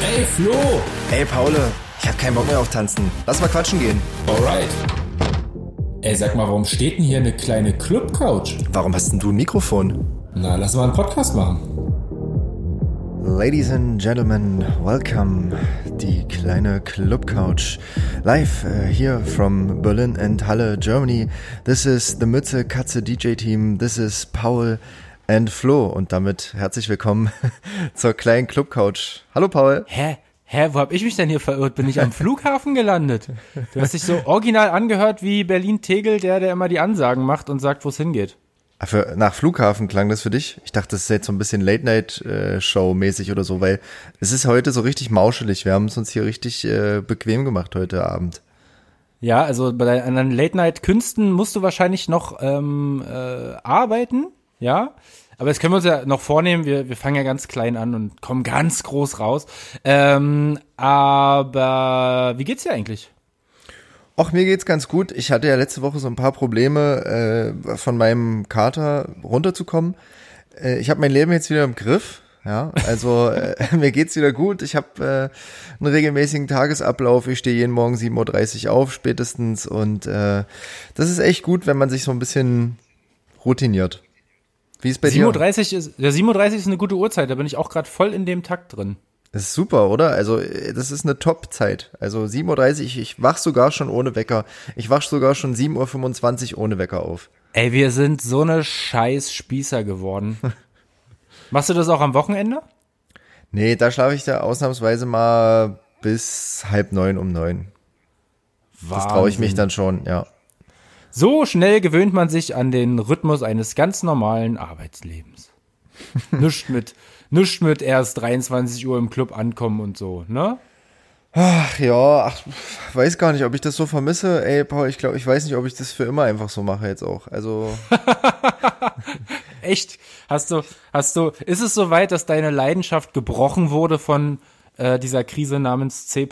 Ey, Flo! Ey, Paul, ich hab keinen Bock mehr auf Tanzen. Lass mal quatschen gehen. Alright. Ey, sag mal, warum steht denn hier eine kleine Club-Couch? Warum hast denn du ein Mikrofon? Na, lass mal einen Podcast machen. Ladies and Gentlemen, welcome. Die kleine Club Couch. Live uh, here from Berlin and Halle, Germany. This is the Mütze Katze DJ Team. This is Paul and Flo. Und damit herzlich willkommen zur kleinen Club Couch. Hallo Paul. Hä? Hä, wo hab ich mich denn hier verirrt? Bin ich am Flughafen gelandet? Du hast dich so original angehört wie Berlin-Tegel, der, der immer die Ansagen macht und sagt, wo es hingeht. Für, nach Flughafen klang das für dich? Ich dachte, das ist jetzt so ein bisschen Late-Night-Show-mäßig oder so, weil es ist heute so richtig mauschelig. Wir haben es uns hier richtig äh, bequem gemacht heute Abend. Ja, also bei deinen Late-Night-Künsten musst du wahrscheinlich noch ähm, äh, arbeiten, ja. Aber jetzt können wir uns ja noch vornehmen, wir, wir fangen ja ganz klein an und kommen ganz groß raus. Ähm, aber wie geht's dir eigentlich? Ach, mir geht's ganz gut. Ich hatte ja letzte Woche so ein paar Probleme, äh, von meinem Kater runterzukommen. Äh, ich habe mein Leben jetzt wieder im Griff. Ja, also äh, mir geht's wieder gut. Ich habe äh, einen regelmäßigen Tagesablauf. Ich stehe jeden Morgen 7.30 Uhr auf, spätestens. Und äh, das ist echt gut, wenn man sich so ein bisschen routiniert. Wie ist bei dir? 7.30 Uhr ist, ja, 7.30 Uhr ist eine gute Uhrzeit, da bin ich auch gerade voll in dem Takt drin. Das ist super, oder? Also, das ist eine Top-Zeit. Also 7.30 Uhr, ich, ich wach sogar schon ohne Wecker. Ich wach sogar schon 7.25 Uhr ohne Wecker auf. Ey, wir sind so eine scheiß Spießer geworden. Machst du das auch am Wochenende? Nee, da schlafe ich da ausnahmsweise mal bis halb neun um neun. Das traue ich mich dann schon, ja. So schnell gewöhnt man sich an den Rhythmus eines ganz normalen Arbeitslebens. Nischt mit, nischt mit erst 23 Uhr im Club ankommen und so, ne? Ach ja, ach, weiß gar nicht, ob ich das so vermisse. Ey, Paul, ich glaube, ich weiß nicht, ob ich das für immer einfach so mache jetzt auch. Also, Echt? Hast du, hast du, ist es soweit, dass deine Leidenschaft gebrochen wurde von äh, dieser Krise namens C.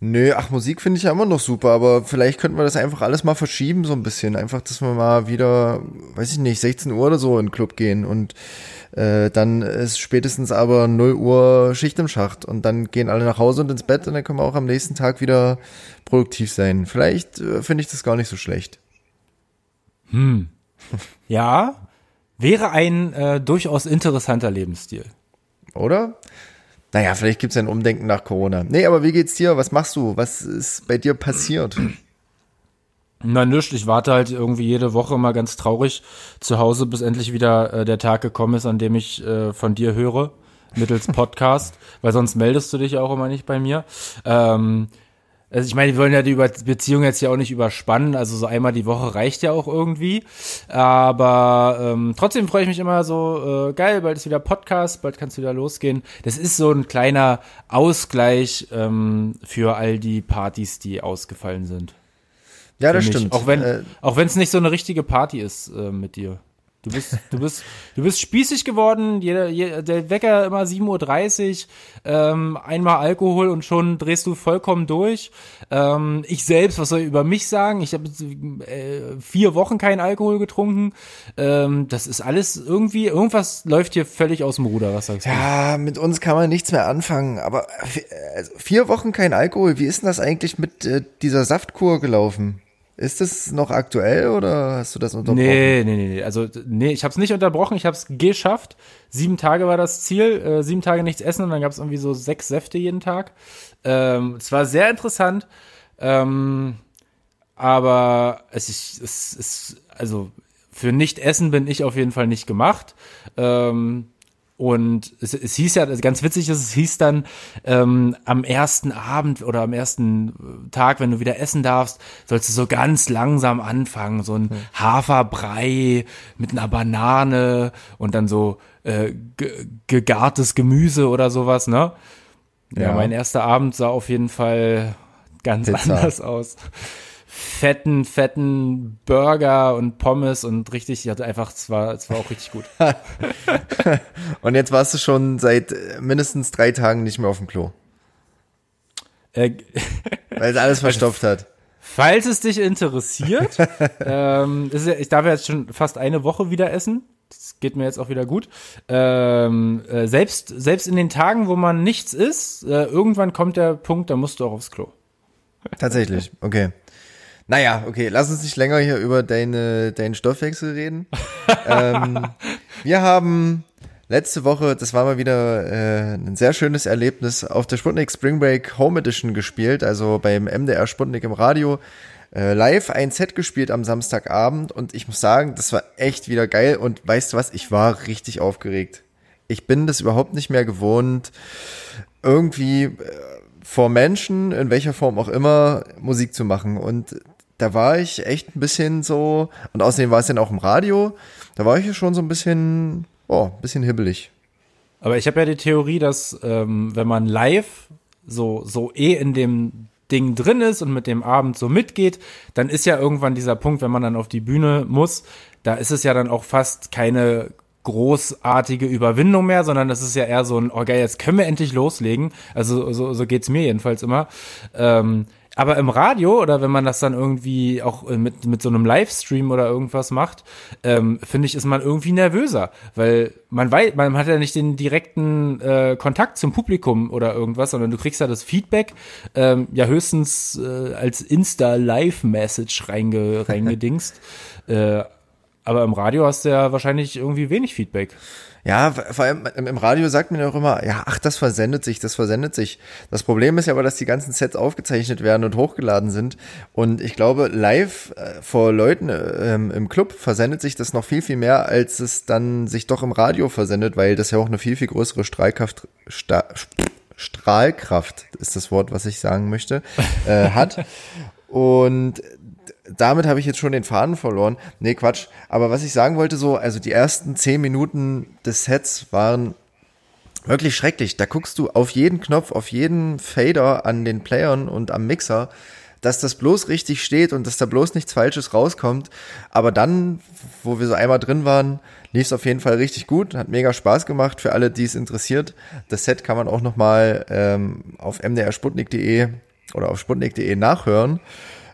nö, ach, Musik finde ich ja immer noch super, aber vielleicht könnten wir das einfach alles mal verschieben, so ein bisschen. Einfach, dass wir mal wieder, weiß ich nicht, 16 Uhr oder so in den Club gehen und äh, dann ist spätestens aber 0 Uhr Schicht im Schacht und dann gehen alle nach Hause und ins Bett und dann können wir auch am nächsten Tag wieder produktiv sein. Vielleicht äh, finde ich das gar nicht so schlecht. Ja, wäre ein äh, durchaus interessanter Lebensstil. Oder? Naja, vielleicht gibt's ja ein Umdenken nach Corona. Nee, aber wie geht's dir? Was machst du? Was ist bei dir passiert? Na nischt, ich warte halt irgendwie jede Woche mal ganz traurig zu Hause, bis endlich wieder äh, der Tag gekommen ist, an dem ich äh, von dir höre, mittels Podcast, weil sonst meldest du dich auch immer nicht bei mir. Ähm, also ich meine, wir wollen ja die Beziehung jetzt ja auch nicht überspannen, also so einmal die Woche reicht ja auch irgendwie. Aber ähm, trotzdem freue ich mich immer so, äh, geil, bald ist wieder Podcast, bald kann es wieder losgehen. Das ist so ein kleiner Ausgleich ähm, für all die Partys, die ausgefallen sind. Ja, das mich. stimmt. Auch wenn Äh, auch wenn es nicht so eine richtige Party ist äh, mit dir. Du bist du bist du bist spießig geworden. Jeder, jeder der Wecker immer 7:30 Uhr. Ähm, einmal Alkohol und schon drehst du vollkommen durch. Ähm, ich selbst, was soll ich über mich sagen? Ich habe äh, vier Wochen keinen Alkohol getrunken. Ähm, das ist alles irgendwie irgendwas läuft hier völlig aus dem Ruder. Was sagst du? ja, mit uns kann man nichts mehr anfangen. Aber vi- also vier Wochen kein Alkohol. Wie ist denn das eigentlich mit äh, dieser Saftkur gelaufen? Ist das noch aktuell oder hast du das unterbrochen? Nee, nee, nee. Also, nee, ich habe es nicht unterbrochen, ich habe es geschafft. Sieben Tage war das Ziel, äh, sieben Tage nichts essen und dann gab es irgendwie so sechs Säfte jeden Tag. Ähm, es war sehr interessant, ähm, aber es ist, es ist, also für Nicht-Essen bin ich auf jeden Fall nicht gemacht. Ähm, und es, es hieß ja, ganz witzig ist, es hieß dann ähm, am ersten Abend oder am ersten Tag, wenn du wieder essen darfst, sollst du so ganz langsam anfangen, so ein Haferbrei mit einer Banane und dann so äh, ge- gegartes Gemüse oder sowas, ne? Ja. Ja. mein erster Abend sah auf jeden Fall ganz Pizza. anders aus. Fetten, fetten Burger und Pommes und richtig, ich hatte einfach, es war, es war auch richtig gut. Und jetzt warst du schon seit äh, mindestens drei Tagen nicht mehr auf dem Klo, Äh, weil es alles verstopft hat. Falls es dich interessiert, ähm, ist ich darf jetzt schon fast eine Woche wieder essen. das geht mir jetzt auch wieder gut. Ähm, äh, selbst, selbst in den Tagen, wo man nichts ist, äh, irgendwann kommt der Punkt, da musst du auch aufs Klo. Tatsächlich, okay. Naja, okay, lass uns nicht länger hier über deine, deinen Stoffwechsel reden. ähm, wir haben letzte Woche, das war mal wieder äh, ein sehr schönes Erlebnis, auf der Sputnik Spring Break Home Edition gespielt, also beim MDR Sputnik im Radio. Äh, live ein Set gespielt am Samstagabend und ich muss sagen, das war echt wieder geil und weißt du was, ich war richtig aufgeregt. Ich bin das überhaupt nicht mehr gewohnt, irgendwie äh, vor Menschen, in welcher Form auch immer, Musik zu machen. Und da war ich echt ein bisschen so, und außerdem war es dann auch im Radio, da war ich ja schon so ein bisschen, oh, ein bisschen hibbelig. Aber ich habe ja die Theorie, dass ähm, wenn man live so, so eh in dem Ding drin ist und mit dem Abend so mitgeht, dann ist ja irgendwann dieser Punkt, wenn man dann auf die Bühne muss, da ist es ja dann auch fast keine großartige Überwindung mehr, sondern das ist ja eher so ein, oh geil, jetzt können wir endlich loslegen. Also so, so geht's mir jedenfalls immer. Ähm, aber im Radio oder wenn man das dann irgendwie auch äh, mit, mit so einem Livestream oder irgendwas macht, ähm, finde ich, ist man irgendwie nervöser, weil man weiß, man hat ja nicht den direkten äh, Kontakt zum Publikum oder irgendwas, sondern du kriegst ja das Feedback ähm, ja höchstens äh, als Insta-Live-Message reinge, reingedingst. äh, aber im Radio hast du ja wahrscheinlich irgendwie wenig Feedback. Ja, vor allem im Radio sagt man ja auch immer, ja, ach, das versendet sich, das versendet sich. Das Problem ist ja aber, dass die ganzen Sets aufgezeichnet werden und hochgeladen sind. Und ich glaube, live äh, vor Leuten äh, im Club versendet sich das noch viel, viel mehr, als es dann sich doch im Radio versendet, weil das ja auch eine viel, viel größere Strahlkraft, Sta Strahlkraft ist das Wort, was ich sagen möchte, äh, hat. Und damit habe ich jetzt schon den Faden verloren. Nee, Quatsch. Aber was ich sagen wollte, so, also die ersten zehn Minuten des Sets waren wirklich schrecklich. Da guckst du auf jeden Knopf, auf jeden Fader an den Playern und am Mixer, dass das bloß richtig steht und dass da bloß nichts Falsches rauskommt. Aber dann, wo wir so einmal drin waren, lief es auf jeden Fall richtig gut, hat mega Spaß gemacht für alle, die es interessiert. Das Set kann man auch nochmal ähm, auf mdrsputnik.de oder auf sputnik.de nachhören.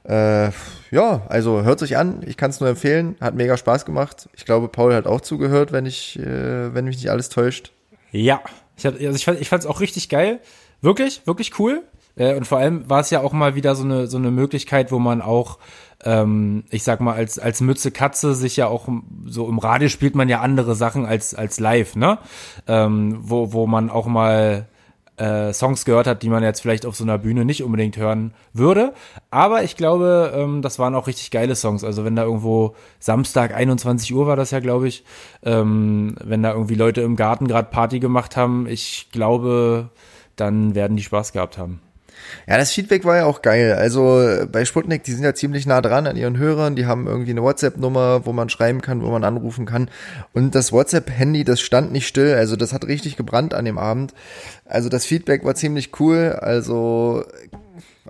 Äh, ja, also hört sich an. Ich kann es nur empfehlen. Hat mega Spaß gemacht. Ich glaube, Paul hat auch zugehört, wenn ich, äh, wenn mich nicht alles täuscht. Ja, ich, also ich fand ich auch richtig geil. Wirklich, wirklich cool. Äh, und vor allem war es ja auch mal wieder so eine so eine Möglichkeit, wo man auch ähm, ich sag mal, als, als Mütze Katze sich ja auch so im Radio spielt man ja andere Sachen als, als live, ne? Ähm, wo, wo man auch mal äh, Songs gehört hat, die man jetzt vielleicht auf so einer Bühne nicht unbedingt hören würde. Aber ich glaube, ähm, das waren auch richtig geile Songs. Also wenn da irgendwo Samstag 21 Uhr war das ja, glaube ich, ähm, wenn da irgendwie Leute im Garten gerade Party gemacht haben, ich glaube, dann werden die Spaß gehabt haben. Ja, das Feedback war ja auch geil. Also bei Sputnik, die sind ja ziemlich nah dran an ihren Hörern. Die haben irgendwie eine WhatsApp-Nummer, wo man schreiben kann, wo man anrufen kann. Und das WhatsApp-Handy, das stand nicht still. Also das hat richtig gebrannt an dem Abend. Also das Feedback war ziemlich cool. Also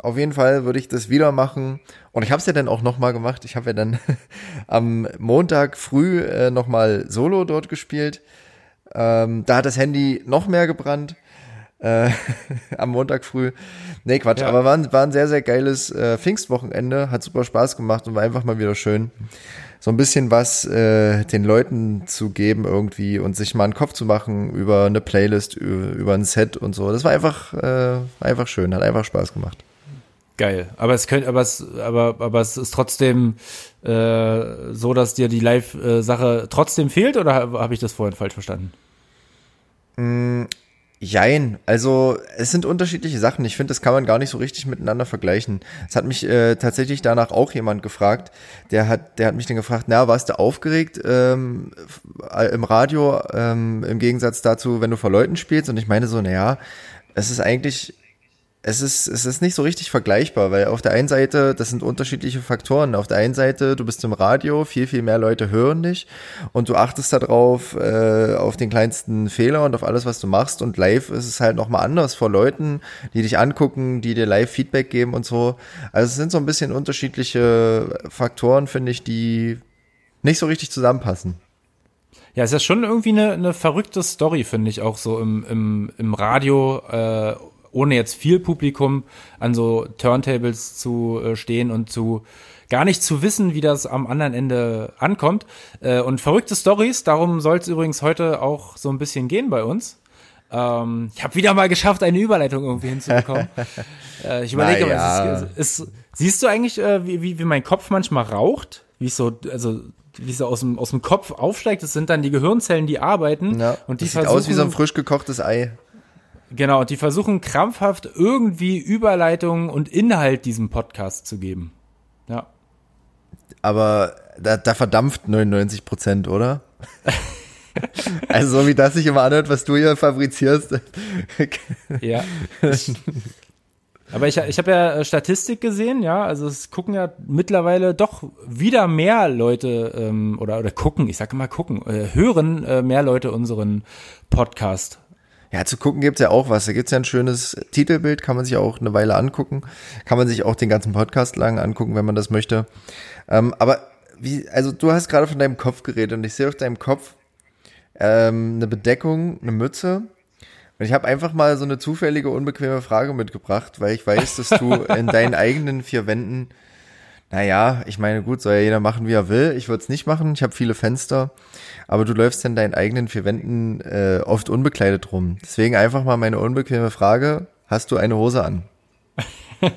auf jeden Fall würde ich das wieder machen. Und ich habe es ja dann auch nochmal gemacht. Ich habe ja dann am Montag früh äh, nochmal Solo dort gespielt. Ähm, da hat das Handy noch mehr gebrannt äh, am Montag früh. Nee, Quatsch, ja. aber war, ein, war ein sehr, sehr geiles äh, Pfingstwochenende, hat super Spaß gemacht und war einfach mal wieder schön. So ein bisschen was äh, den Leuten zu geben irgendwie und sich mal einen Kopf zu machen über eine Playlist, über, ein Set und so. Das war einfach, äh, einfach schön, hat einfach Spaß gemacht. Geil. Aber es könnte, aber es, aber, aber es ist trotzdem äh, so, dass dir die Live-Sache trotzdem fehlt oder habe hab ich das vorhin falsch verstanden? Jein, also es sind unterschiedliche Sachen. Ich finde, das kann man gar nicht so richtig miteinander vergleichen. Es hat mich äh, tatsächlich danach auch jemand gefragt. Der hat, der hat mich dann gefragt, na, warst du aufgeregt ähm, im Radio ähm, im Gegensatz dazu, wenn du vor Leuten spielst? Und ich meine so, naja, es ist eigentlich es ist, es ist nicht so richtig vergleichbar, weil auf der einen Seite, das sind unterschiedliche Faktoren. Auf der einen Seite, du bist im Radio, viel, viel mehr Leute hören dich und du achtest darauf, äh, auf den kleinsten Fehler und auf alles, was du machst. Und live ist es halt nochmal anders vor Leuten, die dich angucken, die dir live Feedback geben und so. Also es sind so ein bisschen unterschiedliche Faktoren, finde ich, die nicht so richtig zusammenpassen. Ja, es ist schon irgendwie eine, eine verrückte Story, finde ich, auch so im, im, im Radio. Äh ohne jetzt viel Publikum an so Turntables zu äh, stehen und zu gar nicht zu wissen, wie das am anderen Ende ankommt. Äh, und verrückte Stories, darum soll es übrigens heute auch so ein bisschen gehen bei uns. Ähm, ich habe wieder mal geschafft, eine Überleitung irgendwie hinzubekommen. äh, ich überlege, Naja. aber es ist, es ist, siehst du eigentlich, äh, wie, wie, mein Kopf manchmal raucht? Wie es so, also wie so aus dem, aus dem Kopf aufsteigt, das sind dann die Gehirnzellen, die arbeiten Ja, und die das sieht aus wie so ein frisch gekochtes Ei. Genau, und die versuchen krampfhaft irgendwie Überleitungen und Inhalt diesem Podcast zu geben. Ja. Aber da, da verdampft 99 Prozent, oder? also so wie das sich immer anhört, was du hier fabrizierst. Ja. Aber ich, ich habe ja äh, Statistik gesehen, ja, also es gucken ja mittlerweile doch wieder mehr Leute ähm, oder oder gucken, ich sage immer gucken, äh, hören äh, mehr Leute unseren Podcast. Ja, zu gucken gibt's ja auch was. Da gibt's ja ein schönes Titelbild, kann man sich auch eine Weile angucken. Kann man sich auch den ganzen Podcast lang angucken, wenn man das möchte. Ähm, aber wie, also du hast gerade von deinem Kopf geredet und ich sehe auf deinem Kopf ähm, eine Bedeckung, eine Mütze. Und ich habe einfach mal so eine zufällige, unbequeme Frage mitgebracht, weil ich weiß, dass du in deinen eigenen vier Wänden, naja, ich meine, gut, soll ja jeder machen, wie er will. Ich würde es nicht machen, ich habe viele Fenster, aber du läufst in deinen eigenen vier Wänden äh, oft unbekleidet rum. Deswegen einfach mal meine unbequeme Frage, hast du eine Hose an?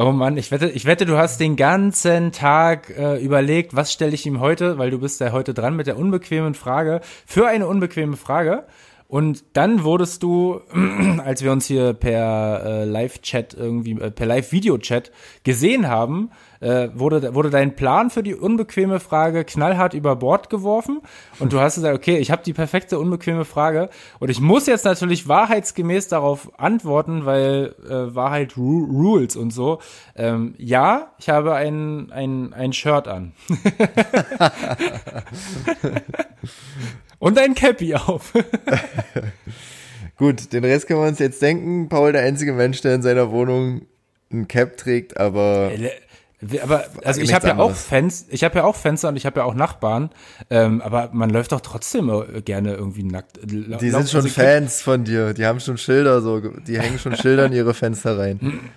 Oh Mann, ich wette, ich wette, du hast den ganzen Tag äh, überlegt, was stelle ich ihm heute, weil du bist ja heute dran mit der unbequemen Frage, für eine unbequeme Frage. Und dann wurdest du, als wir uns hier per äh, Live-Chat irgendwie, äh, per Live-Video-Chat gesehen haben, äh, wurde, wurde dein Plan für die unbequeme Frage knallhart über Bord geworfen. Und du hast gesagt, okay, ich habe die perfekte unbequeme Frage. Und ich muss jetzt natürlich wahrheitsgemäß darauf antworten, weil äh, Wahrheit ru rules und so. Ähm, ja, ich habe ein, ein, ein Shirt an. und ein Cappy auf. Gut, den Rest können wir uns jetzt denken. Paul, der einzige Mensch, der in seiner Wohnung ein Cap trägt, aber Aber also ich habe ja auch. Fenster, ich habe ja auch Fenster und ich habe ja auch Nachbarn, ähm, aber man läuft doch trotzdem äh, gerne irgendwie nackt. die sind schon Fans von dir. Die haben schon Schilder so, die hängen schon Schilder in ihre Fenster rein.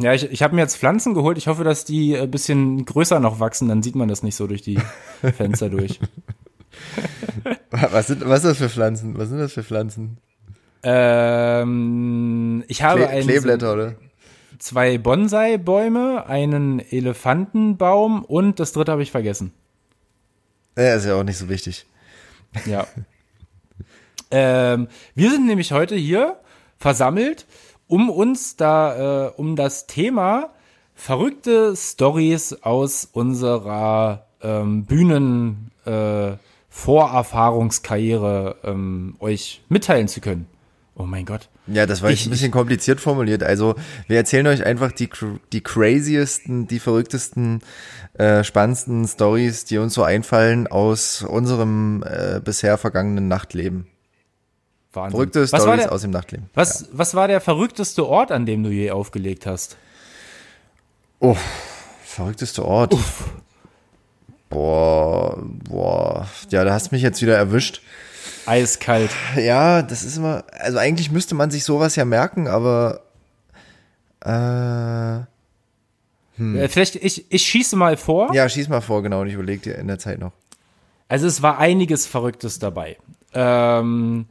Ja, ich, ich habe mir jetzt Pflanzen geholt. Ich hoffe, dass die ein bisschen größer noch wachsen, dann sieht man das nicht so durch die Fenster durch. Was sind, was ist das für Pflanzen? Was sind das für Pflanzen? Ähm, ich habe Kle einen, Kleeblätter, oder? Zwei Bonsai-Bäume, einen Elefantenbaum und das dritte habe ich vergessen. Ja, ist ja auch nicht so wichtig. Ja. ähm, wir sind nämlich heute hier versammelt, um uns da, äh, um das Thema verrückte Stories aus unserer ähm, Bühnen äh, Vorerfahrungskarriere ähm, euch mitteilen zu können. Oh mein Gott. Ja, das war jetzt Ich- ein bisschen kompliziert formuliert. Also, wir erzählen euch einfach die, die craziesten, die verrücktesten, äh, spannendsten Stories, die uns so einfallen aus unserem äh, bisher vergangenen Nachtleben. Wahnsinn. Verrückte was Stories der, aus dem Nachtleben. was, was war der verrückteste Ort, an dem du je aufgelegt hast? Oh, verrücktester Ort. Boah, boah. Ja, da hast du mich jetzt wieder erwischt. Eiskalt. Ja, das ist immer, also eigentlich müsste man sich sowas ja merken, aber äh, Äh, vielleicht, ich, ich schieße mal vor. ja, schieß mal vor, genau, und ich überleg dir in der Zeit noch. Also es war einiges Verrücktes dabei. Ähm,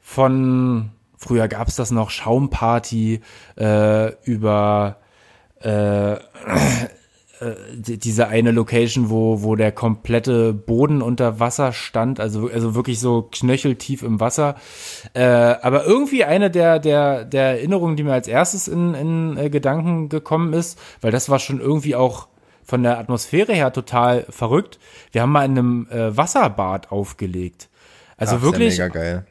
von früher gab es das noch Schaumparty äh, über äh, äh, die- diese eine Location, wo wo der komplette Boden unter Wasser stand, also also wirklich so knöcheltief im Wasser. Äh, aber irgendwie eine der der der Erinnerungen, die mir als erstes in, in äh, Gedanken gekommen ist, weil das war schon irgendwie auch von der Atmosphäre her total verrückt. Wir haben mal in einem äh, Wasserbad aufgelegt. Also Ach, wirklich, ja mega geil.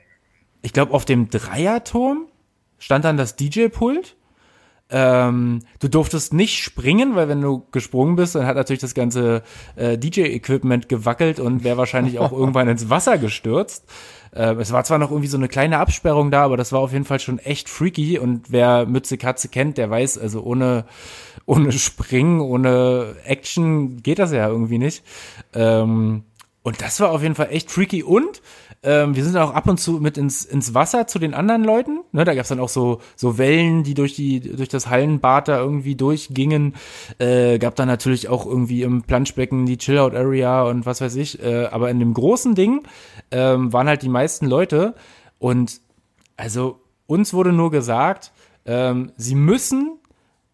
ich glaube, auf dem Dreierturm stand dann das DJ-Pult. Ähm, du durftest nicht springen, weil wenn du gesprungen bist, dann hat natürlich das ganze äh, DJ-Equipment gewackelt und wäre wahrscheinlich auch irgendwann ins Wasser gestürzt. Ähm, es war zwar noch irgendwie so eine kleine Absperrung da, aber das war auf jeden Fall schon echt freaky. Und wer Mütze Katze kennt, der weiß, also ohne, ohne Springen, ohne Action geht das ja irgendwie nicht. Ähm, und das war auf jeden Fall echt freaky. Und ähm, wir sind auch ab und zu mit ins, ins Wasser zu den anderen Leuten. Ne, da gab's dann auch so, so Wellen, die durch die, durch das Hallenbad da irgendwie durchgingen. Äh, gab dann natürlich auch irgendwie im Planschbecken die Chill-Out-Area und was weiß ich. Äh, aber in dem großen Ding ähm, waren halt die meisten Leute. Und also uns wurde nur gesagt, ähm, sie müssen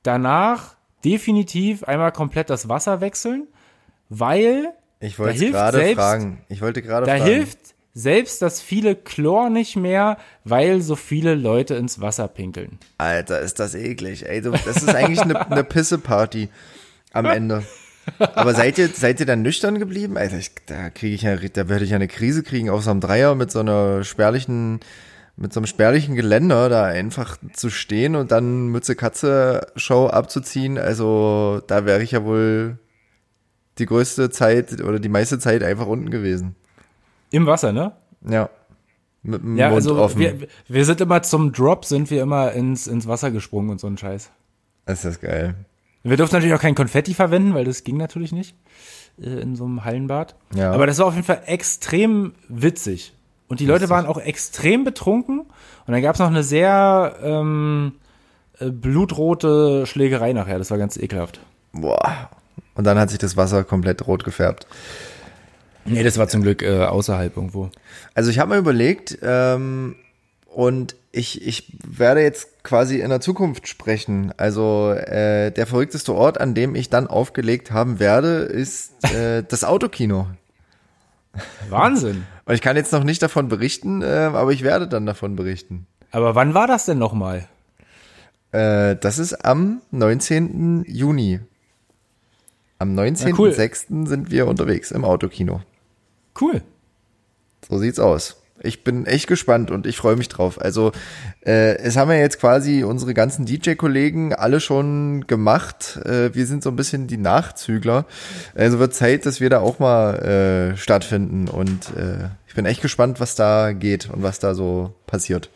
danach definitiv einmal komplett das Wasser wechseln, weil Ich Da wollte gerade fragen. Ich wollte gerade da fragen. hilft selbst das viele Chlor nicht mehr, weil so viele Leute ins Wasser pinkeln. Alter, ist das eklig. Ey, das ist eigentlich eine, eine Pisse-Party am Ende. Aber seid ihr, seid ihr dann nüchtern geblieben? Alter, ich, da kriege ich ja, da werde ich ja eine Krise kriegen auf so einem Dreier mit so einer spärlichen, mit so einem spärlichen Geländer da einfach zu stehen und dann Mütze Katze Show abzuziehen. Also da wäre ich ja wohl die größte Zeit oder die meiste Zeit einfach unten gewesen. Im Wasser, ne? Ja. Mit dem Ja, Mund also offen. wir, wir sind immer zum Drop, sind wir immer ins, ins Wasser gesprungen und so ein Scheiß. ist das geil. Wir durften natürlich auch kein Konfetti verwenden, weil das ging natürlich nicht äh, in so einem Hallenbad. Ja. Aber das war auf jeden Fall extrem witzig. Und die Leute waren auch extrem betrunken. Und dann gab es noch eine sehr ähm, äh, blutrote Schlägerei nachher. Das war ganz ekelhaft. Boah. Und dann hat sich das Wasser komplett rot gefärbt. Nee, das war zum Glück äh, außerhalb irgendwo. Also ich habe mal überlegt ähm, und ich, ich werde jetzt quasi in der Zukunft sprechen. Also äh, der verrückteste Ort, an dem ich dann aufgelegt haben werde, ist äh, das Autokino. Wahnsinn. Und ich kann jetzt noch nicht davon berichten, äh, aber ich werde dann davon berichten. Aber wann war das denn nochmal? Äh, das ist am 19. Juni. Am 19.06. sind wir unterwegs im Autokino. Cool. So sieht's aus. Ich bin echt gespannt und ich freue mich drauf. Also äh, es haben ja jetzt quasi unsere ganzen DJ-Kollegen alle schon gemacht. Äh, wir sind so ein bisschen die Nachzügler. Also wird Zeit, dass wir da auch mal äh, stattfinden. Und äh, ich bin echt gespannt, was da geht und was da so passiert.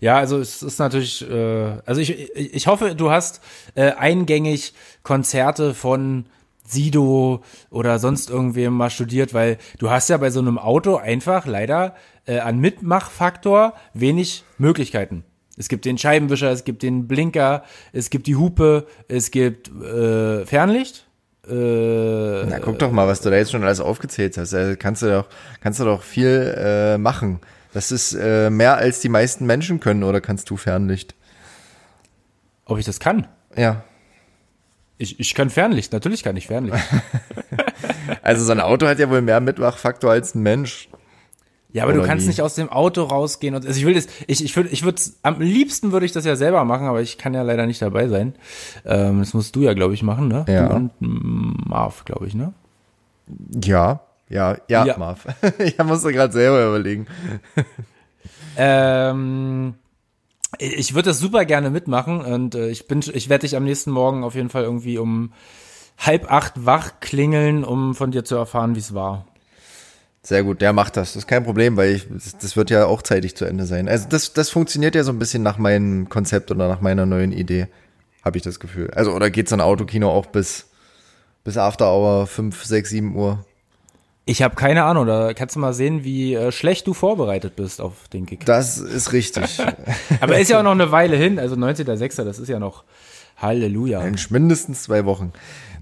Ja, also es ist natürlich, äh, also ich, ich hoffe, du hast äh, eingängig Konzerte von Sido oder sonst irgendwem mal studiert, weil du hast ja bei so einem Auto einfach leider äh, an Mitmachfaktor wenig Möglichkeiten. Es gibt den Scheibenwischer, es gibt den Blinker, es gibt die Hupe, es gibt äh, Fernlicht. Äh, Na, guck doch mal, was du da jetzt schon alles aufgezählt hast. Also kannst du doch, kannst du doch viel äh, machen. Das ist äh, mehr als die meisten Menschen können, oder kannst du Fernlicht? ob ich das kann? Ja. Ich, ich kann Fernlicht, natürlich kann ich Fernlicht. Also so ein Auto hat ja wohl mehr Mitmachfaktor als ein Mensch. Ja, aber du Oder kannst wie? nicht aus dem Auto rausgehen und also ich will das, ich, ich würde, ich würde, am liebsten würde ich das ja selber machen, aber ich kann ja leider nicht dabei sein. Ähm, das musst du ja, glaube ich, machen, ne? Ja. Du und Marv, glaube ich, ne? Ja, ja, ja, Ja. Marv. ich musste gerade selber überlegen. Ähm, ich würde das super gerne mitmachen und äh, ich bin, ich werde dich am nächsten Morgen auf jeden Fall irgendwie um halb acht wach klingeln, um von dir zu erfahren, wie es war. Sehr gut, der macht das. Das ist kein Problem, weil ich, das, wird ja auch zeitig zu Ende sein. Also das, das funktioniert ja so ein bisschen nach meinem Konzept oder nach meiner neuen Idee, habe ich das Gefühl. Also oder geht so ein Autokino auch bis bis After Hour 5, 6, 7 Uhr? Ich habe keine Ahnung, da kannst du mal sehen, wie äh, schlecht du vorbereitet bist auf den Kick. Das ist richtig. Aber ist ja auch noch eine Weile hin, also 19.06., das ist ja noch Halleluja. In mindestens zwei Wochen.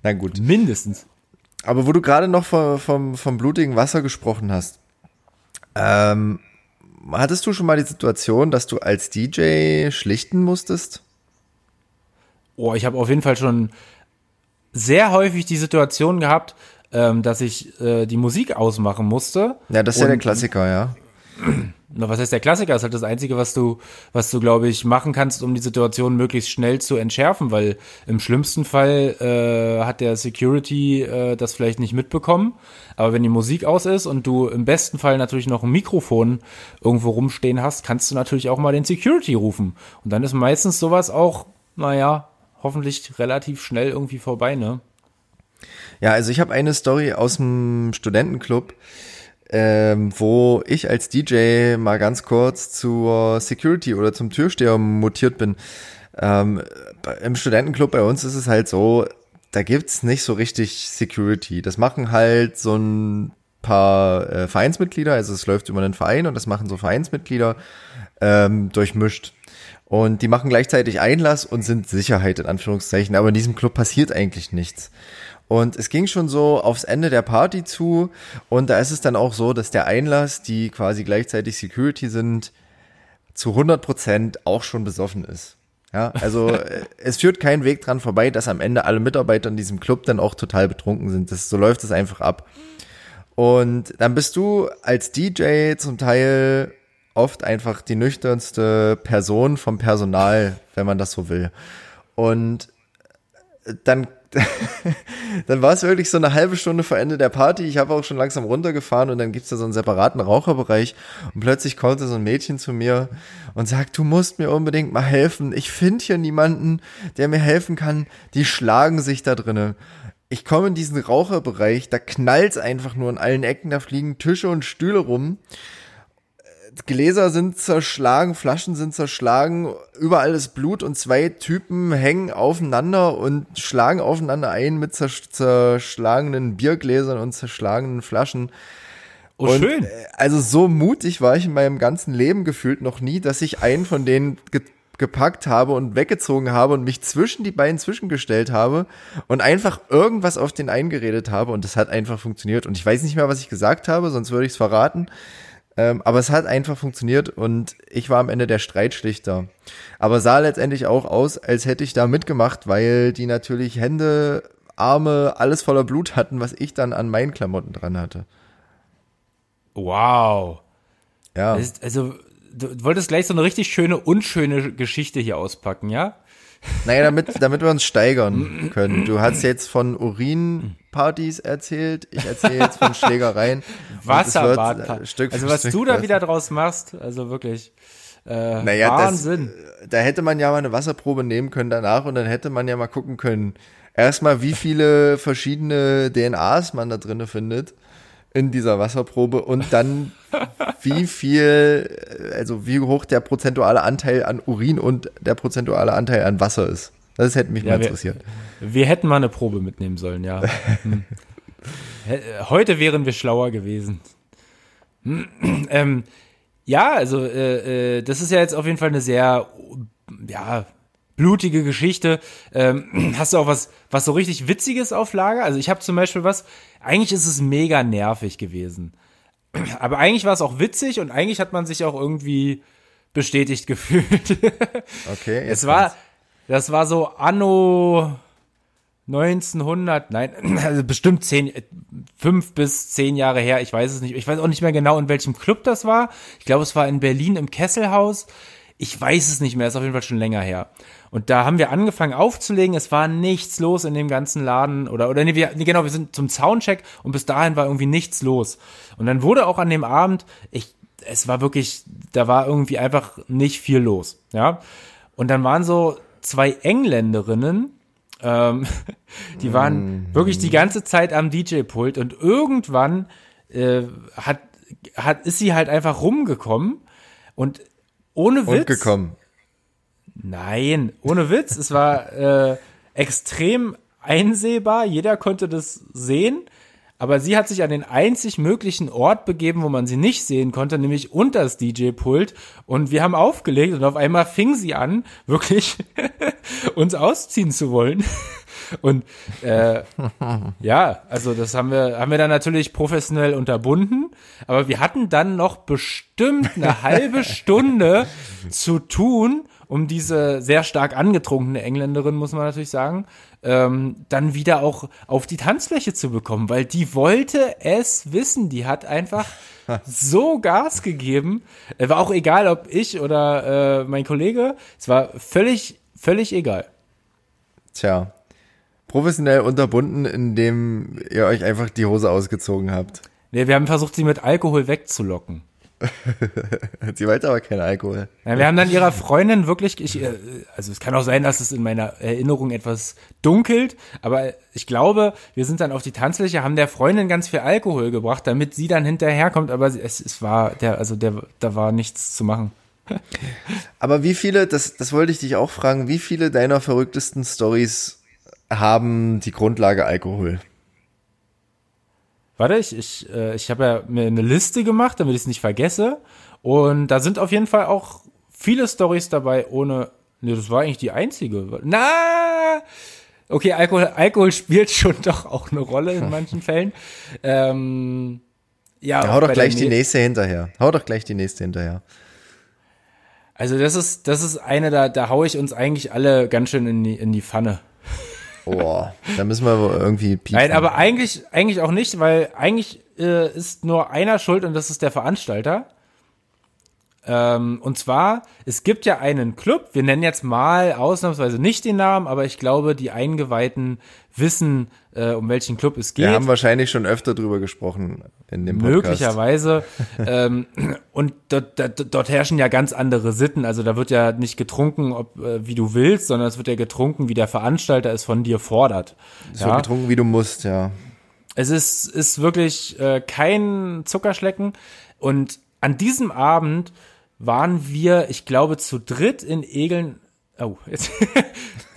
Na gut. Mindestens. Aber wo du gerade noch vom, vom, vom blutigen Wasser gesprochen hast, ähm, hattest du schon mal die Situation, dass du als DJ schlichten musstest? Oh, ich habe auf jeden Fall schon sehr häufig die Situation gehabt, ähm, dass ich äh, die Musik ausmachen musste. Ja, das ist ja der Und- Klassiker, ja. Na, was heißt der Klassiker? Das ist halt das Einzige, was du, was du, glaube ich, machen kannst, um die Situation möglichst schnell zu entschärfen, weil im schlimmsten Fall äh, hat der Security äh, das vielleicht nicht mitbekommen. Aber wenn die Musik aus ist und du im besten Fall natürlich noch ein Mikrofon irgendwo rumstehen hast, kannst du natürlich auch mal den Security rufen. Und dann ist meistens sowas auch, naja, hoffentlich relativ schnell irgendwie vorbei, ne? Ja, also ich habe eine Story aus dem Studentenclub, ähm, wo ich als DJ mal ganz kurz zur Security oder zum Türsteher mutiert bin. Ähm, Im Studentenclub bei uns ist es halt so, da gibt's nicht so richtig Security. Das machen halt so ein paar äh, Vereinsmitglieder, also es läuft über einen Verein und das machen so Vereinsmitglieder. ähm, durchmischt. Und die machen gleichzeitig Einlass und sind Sicherheit in Anführungszeichen, aber in diesem Club passiert eigentlich nichts. Und es ging schon so aufs Ende der Party zu und da ist es dann auch so, dass der Einlass, die quasi gleichzeitig Security sind, zu 100 Prozent auch schon besoffen ist. Ja, also äh, es führt kein Weg dran vorbei, dass am Ende alle Mitarbeiter in diesem Club dann auch total betrunken sind. Das, so läuft es einfach ab. Und dann bist du als DJ zum Teil oft einfach die nüchternste Person vom Personal, wenn man das so will. Und dann dann war es wirklich so eine halbe Stunde vor Ende der Party. Ich habe auch schon langsam runtergefahren und dann gibt's da so einen separaten Raucherbereich und plötzlich kommt so ein Mädchen zu mir und sagt, du musst mir unbedingt mal helfen. Ich finde hier niemanden, der mir helfen kann. Die schlagen sich da drinnen. Ich komme in diesen Raucherbereich, da knallt's einfach nur in allen Ecken, da fliegen Tische und Stühle rum. Gläser sind zerschlagen, Flaschen sind zerschlagen, überall ist Blut und zwei Typen hängen aufeinander und schlagen aufeinander ein mit zerschlagenen Biergläsern und zerschlagenen Flaschen. Oh, und, schön. äh, Also so mutig war ich in meinem ganzen Leben gefühlt noch nie, dass ich einen von denen ge gepackt habe und weggezogen habe und mich zwischen die beiden zwischengestellt habe und einfach irgendwas auf den eingeredet habe und das hat einfach funktioniert und ich weiß nicht mehr, was ich gesagt habe, sonst würde ich es verraten. Ähm, aber es hat einfach funktioniert und ich war am Ende der Streitschlichter. Aber sah letztendlich auch aus, als hätte ich da mitgemacht, weil die natürlich Hände, Arme, alles voller Blut hatten, was ich dann an meinen Klamotten dran hatte. Wow. Ja. Also, du wolltest gleich so eine richtig schöne, unschöne Geschichte hier auspacken, ja? Naja, damit, damit wir uns steigern können. Du hast jetzt von Urinpartys erzählt, ich erzähle jetzt von Schlägereien. Wasserbad. äh, also was Stück du da besser. wieder draus machst, also wirklich äh, Naja, Wahnsinn. Das, da hätte man ja mal eine Wasserprobe nehmen können danach und dann hätte man ja mal gucken können. Erstmal, wie viele verschiedene DNAs man da drinne findet in dieser Wasserprobe und dann wie viel, also wie hoch der prozentuale Anteil an Urin und der prozentuale Anteil an Wasser ist. Das hätte mich Ja, mal wir- interessiert. Wir hätten mal eine Probe mitnehmen sollen, ja. Hm. Heute wären wir schlauer gewesen. Hm, ähm, ja, also äh, äh, das ist ja jetzt auf jeden Fall eine sehr ja blutige Geschichte. Ähm, hast du auch was was so richtig witziges auf Lager? Also ich habe zum Beispiel was. Eigentlich ist es mega nervig gewesen, aber eigentlich war es auch witzig und eigentlich hat man sich auch irgendwie bestätigt gefühlt. Okay, jetzt Es war, kommt's. das war so anno 1900, nein, also bestimmt zehn, äh, fünf bis zehn Jahre her. Ich weiß es nicht. Ich weiß auch nicht mehr genau, in welchem Club das war. Ich glaube, es war in Berlin im Kesselhaus. Ich weiß es nicht mehr. Ist auf jeden Fall schon länger her. Und da haben wir angefangen aufzulegen. Es war nichts los in dem ganzen Laden oder oder nee, wir, nee, genau, wir sind zum Soundcheck und bis dahin war irgendwie nichts los. Und dann wurde auch an dem Abend, ich, es war wirklich, da war irgendwie einfach nicht viel los, ja. Und dann waren so zwei Engländerinnen, ähm, die waren wirklich die ganze Zeit am DJ-Pult und irgendwann äh, hat, hat, ist sie halt einfach rumgekommen und ohne Witz. und gekommen. Nein, ohne Witz. Es war äh, extrem einsehbar. Jeder konnte das sehen. Aber sie hat sich an den einzig möglichen Ort begeben, wo man sie nicht sehen konnte, nämlich unter das DJ-Pult. Und wir haben aufgelegt und auf einmal fing sie an, wirklich uns ausziehen zu wollen. Und äh, ja, also das haben wir, haben wir dann natürlich professionell unterbunden, aber wir hatten dann noch bestimmt eine halbe Stunde zu tun, um diese sehr stark angetrunkene Engländerin, muss man natürlich sagen, ähm, dann wieder auch auf die Tanzfläche zu bekommen, weil die wollte es wissen. Die hat einfach so Gas gegeben. Äh, War auch egal, ob ich oder äh, mein Kollege. Es war völlig, völlig egal. Tja. Professionell unterbunden, indem ihr euch einfach die Hose ausgezogen habt. Nee, wir haben versucht, sie mit Alkohol wegzulocken. Sie wollte aber keinen Alkohol. Ja, wir haben dann ihrer Freundin wirklich, ich, äh, also es kann auch sein, dass es in meiner Erinnerung etwas dunkelt, aber ich glaube, wir sind dann auf die Tanzfläche, haben der Freundin ganz viel Alkohol gebracht, damit sie dann hinterherkommt, aber es, es war, der, also der, da war nichts zu machen. Aber wie viele, das, das wollte ich dich auch fragen, wie viele deiner verrücktesten Stories haben die Grundlage Alkohol? Warte, ich, ich, äh, ich habe ja mir eine Liste gemacht, damit ich es nicht vergesse. Und da sind auf jeden Fall auch viele Stories dabei ohne, ne, das war eigentlich die einzige. Na, okay, Alkohol, Alkohol spielt schon doch auch eine Rolle in manchen Fällen. Ähm, ja, Ja, hau doch gleich die nächste hinterher. Hau doch gleich die nächste hinterher. Also das ist, das ist eine, da, da hau ich uns eigentlich alle ganz schön in die, in die Pfanne. Oh, da müssen wir irgendwie piepen. Nein, aber eigentlich, eigentlich auch nicht, weil eigentlich äh, ist nur einer schuld und das ist der Veranstalter. Ähm, und zwar, es gibt ja einen Club, wir nennen jetzt mal ausnahmsweise nicht den Namen, aber ich glaube, die Eingeweihten wissen, äh, um welchen Club es geht. wir haben wahrscheinlich schon öfter drüber gesprochen in dem Podcast. Möglicherweise. ähm, und dort, dort, dort herrschen ja ganz andere Sitten. Also da wird ja nicht getrunken, ob, äh, wie du willst, sondern es wird ja getrunken, wie der Veranstalter es von dir fordert. So getrunken, wie du musst, ja. Es ist, ist wirklich äh, kein Zuckerschlecken. Und an diesem Abend waren wir, ich glaube, zu dritt in Egeln. Oh, jetzt.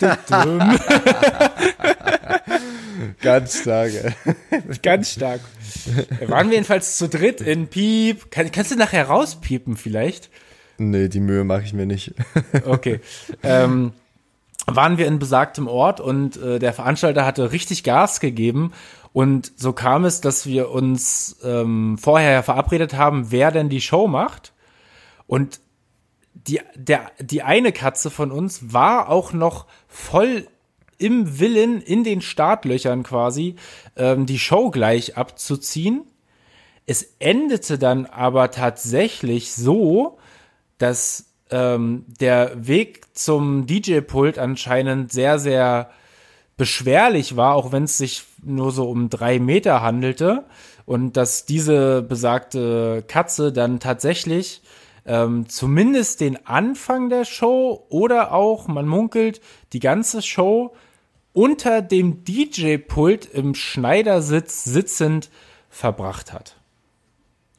Ganz stark, ey. Ganz stark. Waren wir jedenfalls zu dritt in Piep. Kann, kannst du nachher rauspiepen vielleicht? Nee, die Mühe mache ich mir nicht. Okay. ähm, waren wir in besagtem Ort und äh, der Veranstalter hatte richtig Gas gegeben. Und so kam es, dass wir uns ähm, vorher verabredet haben, wer denn die Show macht. Und die, der, die eine Katze von uns war auch noch voll im Willen, in den Startlöchern quasi, ähm, die Show gleich abzuziehen. Es endete dann aber tatsächlich so, dass ähm, der Weg zum DJ-Pult anscheinend sehr, sehr beschwerlich war, auch wenn es sich nur so um drei Meter handelte und dass diese besagte Katze dann tatsächlich ähm, zumindest den Anfang der Show oder auch, man munkelt, die ganze Show unter dem DJ-Pult im Schneidersitz sitzend verbracht hat.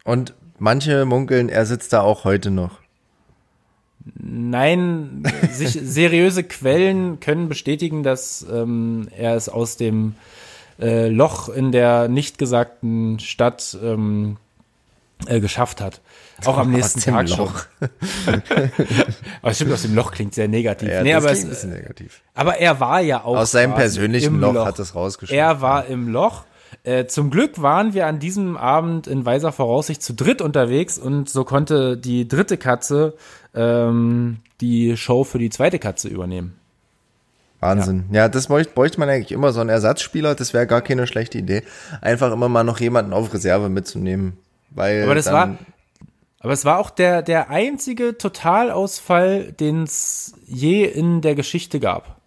Und manche munkeln, er sitzt da auch heute noch. Nein, sich, seriöse Quellen können bestätigen, dass ähm, er es aus dem äh, Loch in der nicht gesagten Stadt ähm, äh, geschafft hat. Auch am nächsten Aus dem Tag Loch. schon. Aber stimmt, aus dem Loch klingt sehr negativ. Ja, nee, aber, es, bisschen negativ. aber er war ja auch. Aus seinem persönlichen im Loch hat es rausgeschafft. Er war im Loch. Äh, zum Glück waren wir an diesem Abend in weiser Voraussicht zu dritt unterwegs und so konnte die dritte Katze ähm, die Show für die zweite Katze übernehmen. Wahnsinn. Ja, das bräuchte, bräuchte man eigentlich immer, so einen Ersatzspieler, das wäre gar keine schlechte Idee. Einfach immer mal noch jemanden auf Reserve mitzunehmen. Weil Aber das war, aber es war auch der, der einzige Totalausfall, den es je in der Geschichte gab.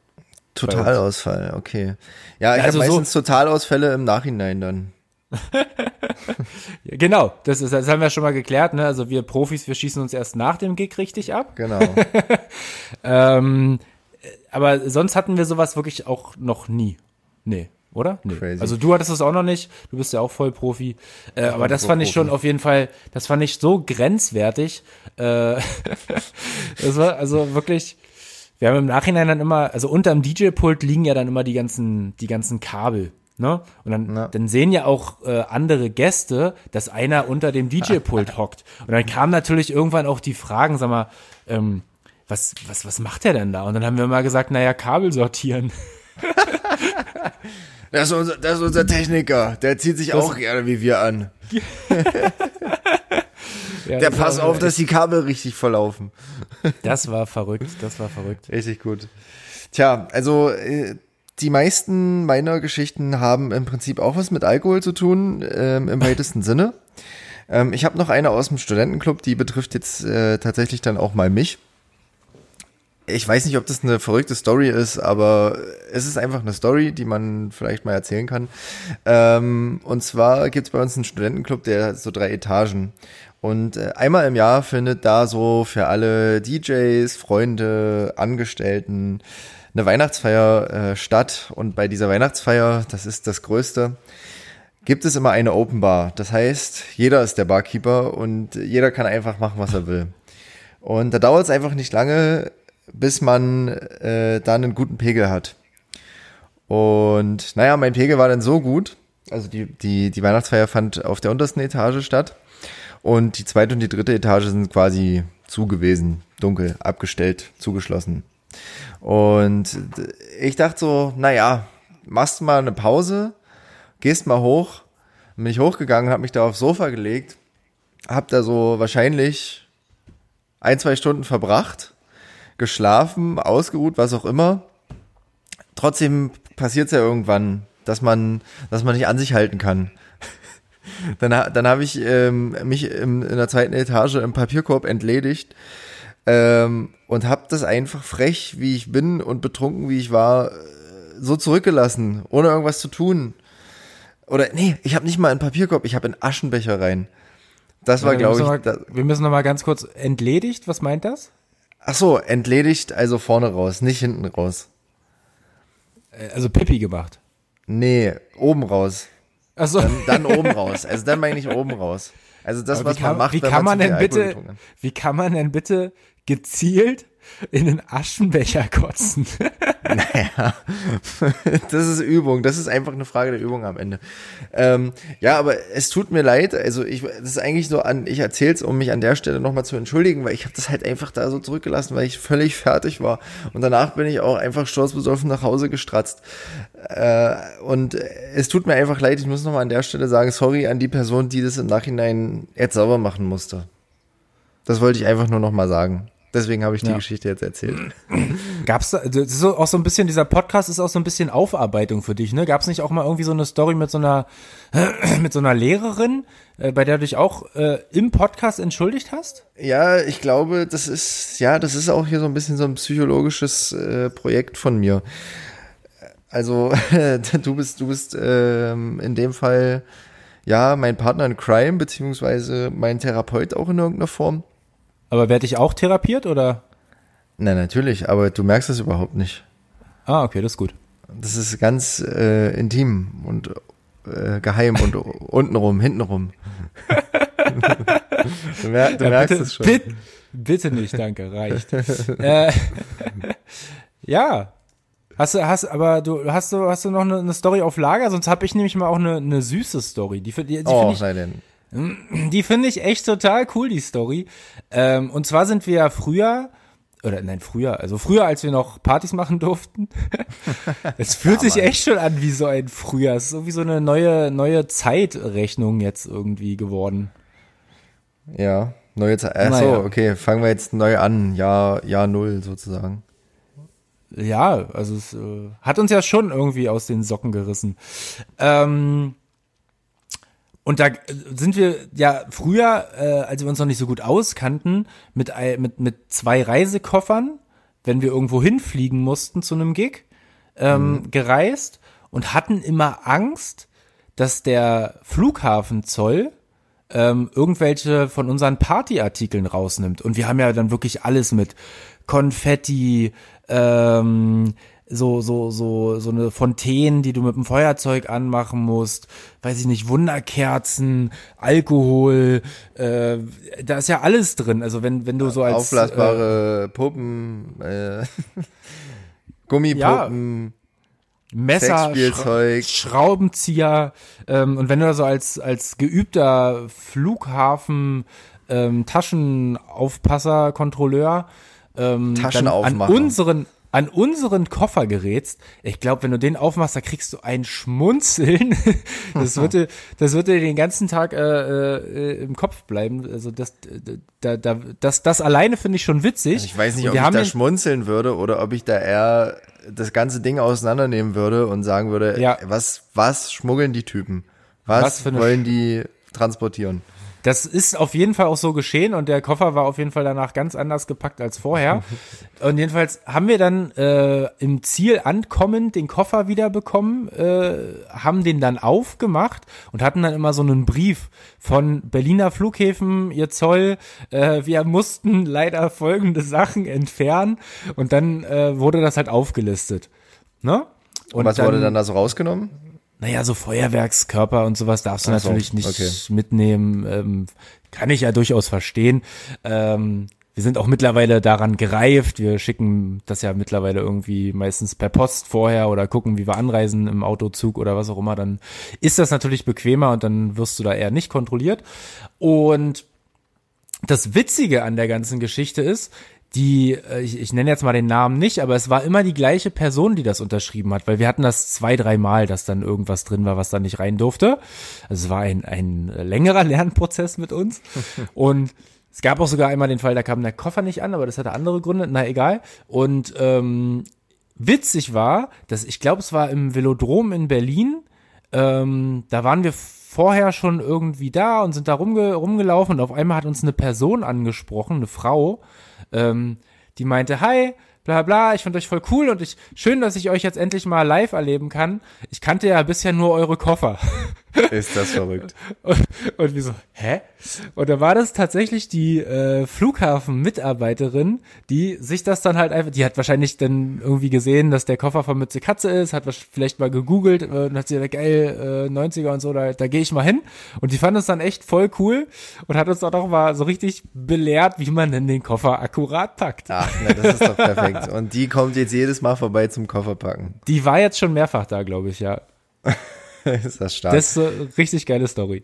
Totalausfall, okay. Ja, ich also habe so- meistens Totalausfälle im Nachhinein dann. Genau, das, ist, das haben wir schon mal geklärt. Ne? Also wir Profis, wir schießen uns erst nach dem Gig richtig ab. Genau. Ähm, äh, aber sonst hatten wir sowas wirklich auch noch nie. Nee, oder? Nee. Crazy. Also du hattest es auch noch nicht. Du bist ja auch voll Profi. Äh, aber das fand ich schon auf jeden Fall, das fand ich so grenzwertig. Äh, das war also wirklich, wir haben im Nachhinein dann immer, also unterm DJ-Pult liegen ja dann immer die ganzen, die ganzen Kabel. Ne? Und dann, Ja. dann sehen ja auch äh, andere Gäste, dass einer unter dem DJ-Pult hockt. Und dann kamen natürlich irgendwann auch die Fragen, sag mal, ähm, was, was, was macht der denn da? Und dann haben wir mal gesagt, naja, Kabel sortieren. Das ist, unser, das ist unser Techniker. Der zieht sich auch gerne wie wir an. Ja, Der das passt auf, dass die Kabel richtig verlaufen. Das war verrückt, das war verrückt. Richtig gut. Tja, also äh, die meisten meiner Geschichten haben im Prinzip auch was mit Alkohol zu tun, ähm, im weitesten Sinne. Ähm, ich habe noch eine aus dem Studentenclub, die betrifft jetzt äh, tatsächlich dann auch mal mich. Ich weiß nicht, ob das eine verrückte Story ist, aber es ist einfach eine Story, die man vielleicht mal erzählen kann. Ähm, und zwar gibt es bei uns einen Studentenclub, der hat so drei Etagen. Und äh, einmal im Jahr findet da so für alle DJs, Freunde, Angestellten eine Weihnachtsfeier äh, statt. Und bei dieser Weihnachtsfeier, das ist das Größte, gibt es immer eine Open Bar. Das heißt, jeder ist der Barkeeper und jeder kann einfach machen, was er will. Und da dauert es einfach nicht lange, bis man äh, da einen guten Pegel hat. Und naja, mein Pegel war dann so gut. Also die, die, die Weihnachtsfeier fand auf der untersten Etage statt. Und die zweite und die dritte Etage sind quasi zu gewesen, dunkel, abgestellt, zugeschlossen. Und ich dachte so, naja, machst mal eine Pause, gehst mal hoch. Bin ich hochgegangen, habe mich da aufs Sofa gelegt, hab da so wahrscheinlich ein, zwei Stunden verbracht, geschlafen, ausgeruht, was auch immer. Trotzdem passiert es ja irgendwann, dass man, dass man nicht an sich halten kann. dann dann habe ich ähm, mich im, in der zweiten Etage im Papierkorb entledigt ähm, und habe das einfach frech, wie ich bin und betrunken, wie ich war, so zurückgelassen, ohne irgendwas zu tun. Oder nee, ich habe nicht mal einen Papierkorb, ich habe einen Aschenbecher rein. Das war, glaube ich. Mal, da, wir müssen noch mal ganz kurz entledigt. Was meint das? Ach so, entledigt, also vorne raus, nicht hinten raus. Äh, also Pipi gemacht. Nee, oben raus. Ach so. Dann, dann oben raus. Also dann meine ich oben raus. Also das, was kann, man macht, wie wenn kann man, man denn bitte, wie kann man denn bitte gezielt in den Aschenbecher kotzen? Naja, das ist Übung. Das ist einfach eine Frage der Übung am Ende. Ähm, ja, aber es tut mir leid. Also ich, das ist eigentlich so an, ich erzähle es, um mich an der Stelle nochmal zu entschuldigen, weil ich habe das halt einfach da so zurückgelassen, weil ich völlig fertig war. Und danach bin ich auch einfach sturzbesoffen nach Hause gestratzt. Äh, und es tut mir einfach leid. Ich muss nochmal an der Stelle sagen, sorry an die Person, die das im Nachhinein jetzt sauber machen musste. Das wollte ich einfach nur nochmal sagen. Deswegen habe ich die Ja. Geschichte jetzt erzählt. Gab's da, das ist so, auch so ein bisschen, dieser Podcast ist auch so ein bisschen Aufarbeitung für dich, ne? Gab's nicht auch mal irgendwie so eine Story mit so einer, mit so einer Lehrerin, äh, bei der du dich auch äh, im Podcast entschuldigt hast? Ja, ich glaube, das ist, ja, das ist auch hier so ein bisschen so ein psychologisches äh, Projekt von mir. Also, du bist, du bist ähm, in dem Fall, ja, mein Partner in Crime, beziehungsweise mein Therapeut auch in irgendeiner Form. Aber werde ich auch therapiert oder? Na, natürlich, aber du merkst das überhaupt nicht. Ah, okay, das ist gut. Das ist ganz äh, intim und äh, geheim und untenrum, hintenrum. du, mer du Ja, merkst bitte, es schon. Bitte, bitte nicht, danke, reicht. äh, ja. Hast du, hast, aber du hast du, hast du noch eine, eine Story auf Lager? Sonst habe ich nämlich mal auch eine, eine süße Story. Die, die, die Oh, ich, sei denn. Die finde ich echt total cool, die Story. Ähm, und zwar sind wir ja früher, oder nein, früher, also früher, als wir noch Partys machen durften. Es fühlt sich echt schon an wie so ein Frühjahr. Es ist so wie so eine neue, neue Zeitrechnung jetzt irgendwie geworden. Ja, neue Zeit. Ach so, Naja. okay, fangen wir jetzt neu an. Jahr, Jahr Null sozusagen. Ja, also es äh, hat uns ja schon irgendwie aus den Socken gerissen. Ähm, und da äh, sind wir ja früher, äh, als wir uns noch nicht so gut auskannten, mit, mit, mit zwei Reisekoffern, wenn wir irgendwo hinfliegen mussten zu einem Gig, ähm, gereist und hatten immer Angst, dass der Flughafenzoll ähm, irgendwelche von unseren Partyartikeln rausnimmt. Und wir haben ja dann wirklich alles mit Konfetti, ähm, so, so, so, so eine Fontänen, die du mit dem Feuerzeug anmachen musst, weiß ich nicht, Wunderkerzen, Alkohol, äh, da ist ja alles drin. Also wenn, wenn du so als äh, Aufblasbare Puppen, äh, Gummipuppen. Messer, Sexspielzeug. Schra Schraubenzieher ähm, und wenn du da so als als geübter Flughafen ähm, Taschenaufpasser, Kontrolleur ähm, dann an Taschenaufmacher. unseren an unseren Koffer gerätst, ich glaube, wenn du den aufmachst, da kriegst du ein Schmunzeln. Das wird dir, das wird dir den ganzen Tag äh, äh, im Kopf bleiben. Also das, da, da, das, das alleine finde ich schon witzig. Also ich weiß nicht, ob ich da schmunzeln würde oder ob ich da eher das ganze Ding auseinandernehmen würde und sagen würde, Ja. was, was schmuggeln die Typen? Was, Was wollen die transportieren? Das ist auf jeden Fall auch so geschehen und der Koffer war auf jeden Fall danach ganz anders gepackt als vorher. und jedenfalls haben wir dann äh, im Ziel ankommend den Koffer wieder bekommen, äh, haben den dann aufgemacht und hatten dann immer so einen Brief von Berliner Flughäfen, ihr Zoll, äh, wir mussten leider folgende Sachen entfernen und dann äh, wurde das halt aufgelistet. Ne? Und was wurde dann da so rausgenommen? Naja, so Feuerwerkskörper und sowas darfst du Ach so, natürlich nicht okay. mitnehmen. Ähm, kann ich ja durchaus verstehen. Ähm, wir sind auch mittlerweile daran gereift. Wir schicken das ja mittlerweile irgendwie meistens per Post vorher oder gucken, wie wir anreisen im Autozug oder was auch immer. Dann ist das natürlich bequemer und dann wirst du da eher nicht kontrolliert. Und das Witzige an der ganzen Geschichte ist, die, äh, ich, ich nenne jetzt mal den Namen nicht, aber es war immer die gleiche Person, die das unterschrieben hat, weil wir hatten das zwei, dreimal, dass dann irgendwas drin war, was da nicht rein durfte. Also es war ein, ein längerer Lernprozess mit uns. Und es gab auch sogar einmal den Fall, da kam der Koffer nicht an, aber das hatte andere Gründe, na egal. Und ähm, witzig war, dass ich glaube, es war im Velodrom in Berlin, ähm, da waren wir vorher schon irgendwie da und sind da rumge rumgelaufen und auf einmal hat uns eine Person angesprochen, eine Frau, ähm, die meinte, hi, bla bla, ich fand euch voll cool und ich schön, dass ich euch jetzt endlich mal live erleben kann. Ich kannte ja bisher nur eure Koffer. Ist das verrückt. Und, und wir so, hä? Und da war das tatsächlich die äh, Flughafen-Mitarbeiterin, die sich das dann halt einfach, die hat wahrscheinlich dann irgendwie gesehen, dass der Koffer von Mütze Katze ist, hat was vielleicht mal gegoogelt äh, und hat sie gesagt, geil, äh, 90er und so, da, da gehe ich mal hin. Und die fand es dann echt voll cool und hat uns auch noch mal so richtig belehrt, wie man denn den Koffer akkurat packt. Ach, na, das ist doch perfekt. Und die kommt jetzt jedes Mal vorbei zum Koffer packen. Die war jetzt schon mehrfach da, glaube ich, ja. ist das stark. Das ist eine richtig geile Story.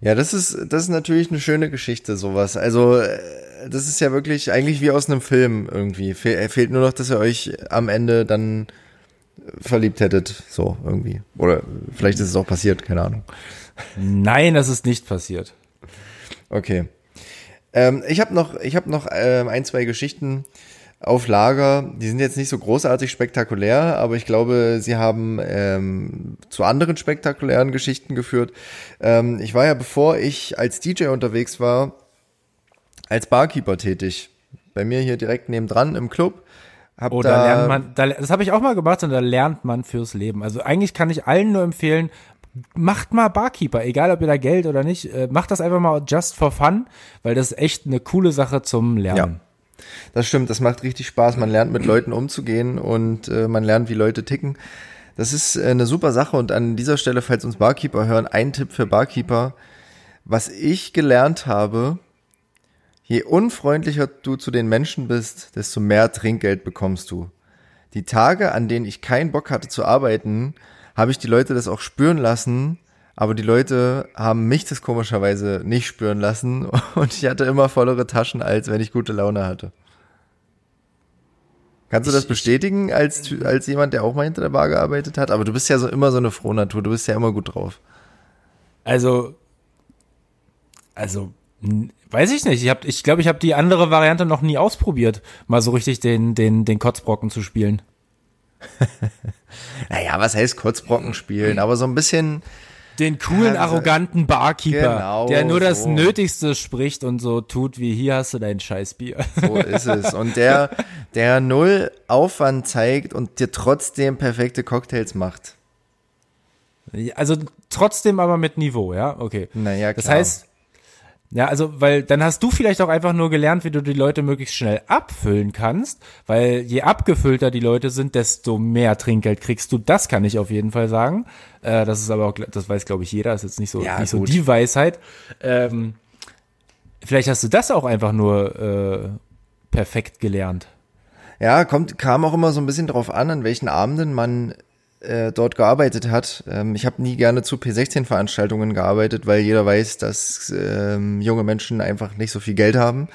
Ja, das ist, das ist natürlich eine schöne Geschichte, sowas. Also, äh, das ist ja wirklich eigentlich wie aus einem Film irgendwie. Fe fehlt nur noch, dass ihr euch am Ende dann verliebt hättet, so irgendwie. Oder vielleicht ist es auch passiert, keine Ahnung. Nein, das ist nicht passiert. Okay. Ähm, ich habe noch, ich habe noch ähm, ein, zwei Geschichten auf Lager. Die sind jetzt nicht so großartig spektakulär, aber ich glaube, sie haben ähm, zu anderen spektakulären Geschichten geführt. Ähm, ich war ja, bevor ich als DJ unterwegs war, als Barkeeper tätig. Bei mir hier direkt nebendran im Club. Hab Oh, da, lernt man, da, das habe ich auch mal gemacht und da lernt man fürs Leben. Also eigentlich kann ich allen nur empfehlen, macht mal Barkeeper, egal ob ihr da Geld oder nicht, äh, macht das einfach mal just for fun, weil das ist echt eine coole Sache zum Lernen. Das stimmt, das macht richtig Spaß. Man lernt mit Leuten umzugehen und äh, man lernt, wie Leute ticken. Das ist äh, eine super Sache und an dieser Stelle, falls uns Barkeeper hören, ein Tipp für Barkeeper. Was ich gelernt habe, je unfreundlicher du zu den Menschen bist, desto mehr Trinkgeld bekommst du. Die Tage, an denen ich keinen Bock hatte zu arbeiten, habe ich die Leute das auch spüren lassen, aber die Leute haben mich das komischerweise nicht spüren lassen und ich hatte immer vollere Taschen, als wenn ich gute Laune hatte. Kannst du das bestätigen als, als jemand, der auch mal hinter der Bar gearbeitet hat? Aber du bist ja so immer so eine Frohnatur, du bist ja immer gut drauf. Also, also, weiß ich nicht. Ich glaube, ich, glaub, ich habe die andere Variante noch nie ausprobiert, mal so richtig den, den, den Kotzbrocken zu spielen. Naja, was heißt Kurzbrocken spielen? Aber so ein bisschen, Den coolen, Ja, arroganten Barkeeper, Genau, der nur das so. Nötigste spricht und so tut, wie hier hast du dein Scheißbier. so ist es. Und der, der null Aufwand zeigt und dir trotzdem perfekte Cocktails macht. Also trotzdem aber mit Niveau, ja? Okay. Naja, Das klar. heißt, ja, also, weil dann hast du vielleicht auch einfach nur gelernt, wie du die Leute möglichst schnell abfüllen kannst, weil je abgefüllter die Leute sind, desto mehr Trinkgeld kriegst du. Das kann ich auf jeden Fall sagen. Äh, das ist aber auch, das weiß glaube ich jeder, ist jetzt nicht so, Ja, nicht so gut. die Weisheit. Ähm, vielleicht hast du das auch einfach nur äh, perfekt gelernt. Ja, kommt, kam auch immer so ein bisschen drauf an, an welchen Abenden man äh, dort gearbeitet hat. Ähm, ich habe nie gerne zu P16-Veranstaltungen gearbeitet, weil jeder weiß, dass ähm, junge Menschen einfach nicht so viel Geld haben.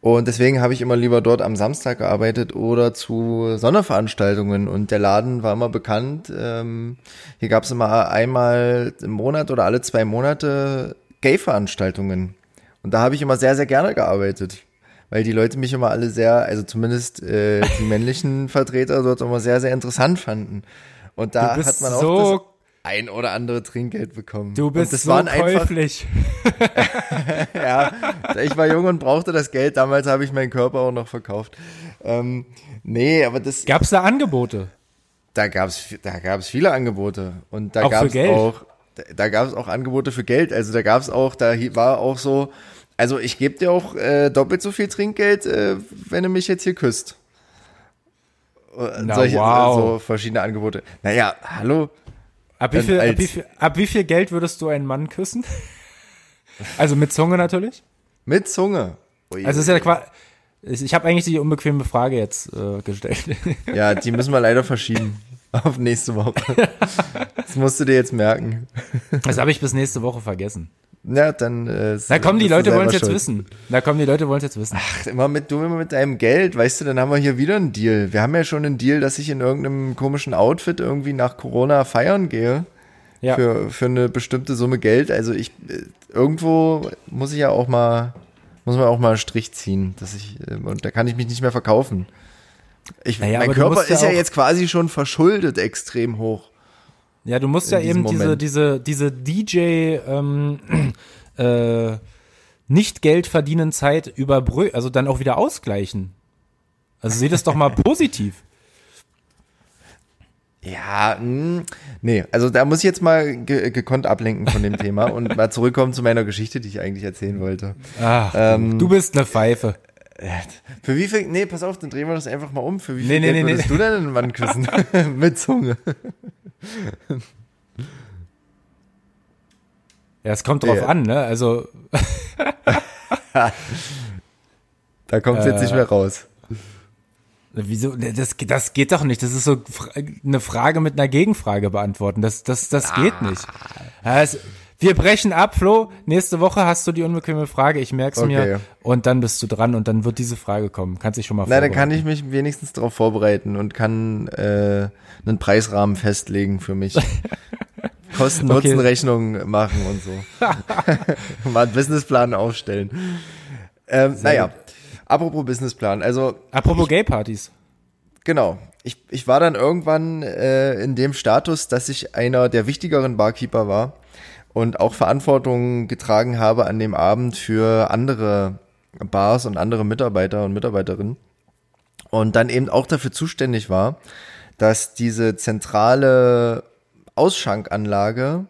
Und deswegen habe ich immer lieber dort am Samstag gearbeitet oder zu Sonderveranstaltungen. Und der Laden war immer bekannt. Ähm, hier gab es immer einmal im Monat oder alle zwei Monate Gay-Veranstaltungen. Und da habe ich immer sehr, sehr gerne gearbeitet. Weil die Leute mich immer alle sehr, also zumindest äh, die männlichen Vertreter dort immer sehr, sehr interessant fanden. Und da Du bist hat man auch so- das ein oder andere Trinkgeld bekommen. Du bist und das so waren einfach käuflich. ja, ich war jung und brauchte das Geld. Damals habe ich meinen Körper auch noch verkauft. Ähm, nee, aber das, Gab's da Angebote? da gab's, da gab's viele Angebote und da gab's Geld? auch, da, da gab's auch Angebote für Geld. Also da gab's auch, da war auch so, also ich gebe dir auch äh, doppelt so viel Trinkgeld, äh, wenn du mich jetzt hier küsst. Äh, Na, Solche, wow. so verschiedene Angebote. Naja, hallo. Ab wie, viel, ab, wie viel, ab wie viel Geld würdest du einen Mann küssen? Also mit Zunge natürlich? Mit Zunge. Ui. Also ist ja quasi. Ich, ich habe eigentlich die unbequeme Frage jetzt äh, gestellt. Ja, die müssen wir leider verschieben. Auf nächste Woche. Das musst du dir jetzt merken. Das habe ich bis nächste Woche vergessen. Ja, dann. Äh, Na komm, die Leute wollen es jetzt schuld. wissen. Na komm, die Leute wollen es jetzt wissen. Ach, immer mit, du immer mit deinem Geld, weißt du, dann haben wir hier wieder einen Deal. Wir haben ja schon einen Deal, dass ich in irgendeinem komischen Outfit irgendwie nach Corona feiern gehe. Ja. Für, für eine bestimmte Summe Geld. Also ich, äh, irgendwo muss ich ja auch mal, muss man auch mal einen Strich ziehen, dass ich, äh, und da kann ich mich nicht mehr verkaufen. Ich, Naja, mein Körper ja ist ja auch- jetzt quasi schon verschuldet extrem hoch. Ja, du musst ja eben diese, diese, diese DJ ähm, äh, nicht Geld verdienen Zeit überbrü also dann auch wieder ausgleichen. Also seht es doch mal positiv. Ja, mh, nee, also da muss ich jetzt mal ge gekonnt ablenken von dem Thema und mal zurückkommen zu meiner Geschichte, die ich eigentlich erzählen wollte. Ach, Ähm, du bist eine Pfeife. Für wie viel, nee, pass auf, dann drehen wir das einfach mal um. Für wie viel nee, Geld nee, würdest nee. du denn einen Mann küssen? Mit Zunge. Ja, es kommt drauf Ja. an, ne? Also, Da kommt es jetzt nicht Äh, mehr raus. wieso? Das, das geht doch nicht. Das ist so eine Frage mit einer Gegenfrage beantworten. Das, das, das geht nicht. Ja, es, wir brechen ab, Flo. Nächste Woche hast du die unbequeme Frage. Ich merk's Okay. mir. Und dann bist du dran und dann wird diese Frage kommen. Kannst dich schon mal Na, dann kann vorbereiten. ich mich wenigstens darauf vorbereiten und kann äh, einen Preisrahmen festlegen für mich. Kosten-Nutzen-Rechnung machen und so. Mal einen Businessplan aufstellen. Ähm, naja, apropos Businessplan. Also Apropos Gay-Partys. Genau. Ich, ich war dann irgendwann äh, in dem Status, dass ich einer der wichtigeren Barkeeper war und auch Verantwortung getragen habe an dem Abend für andere Bars und andere Mitarbeiter und Mitarbeiterinnen. Und dann eben auch dafür zuständig war, dass diese zentrale Ausschankanlage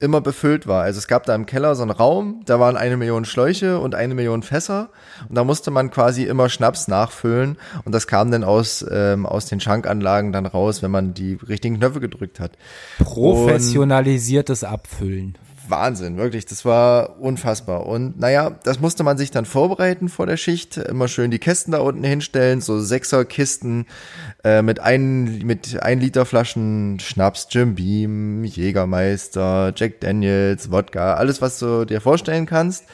immer befüllt war. Also es gab da im Keller so einen Raum, da waren eine Million Schläuche und eine Million Fässer und da musste man quasi immer Schnaps nachfüllen und das kam dann aus, ähm, aus den Schankanlagen dann raus, wenn man die richtigen Knöpfe gedrückt hat. Professionalisiertes Abfüllen. Wahnsinn, wirklich, das war unfassbar. Und naja, das musste man sich dann vorbereiten vor der Schicht, immer schön die Kästen da unten hinstellen, so Sechserkisten äh, mit ein, mit ein Liter Flaschen Schnaps, Jim Beam, Jägermeister, Jack Daniels, Wodka, alles was du dir vorstellen kannst.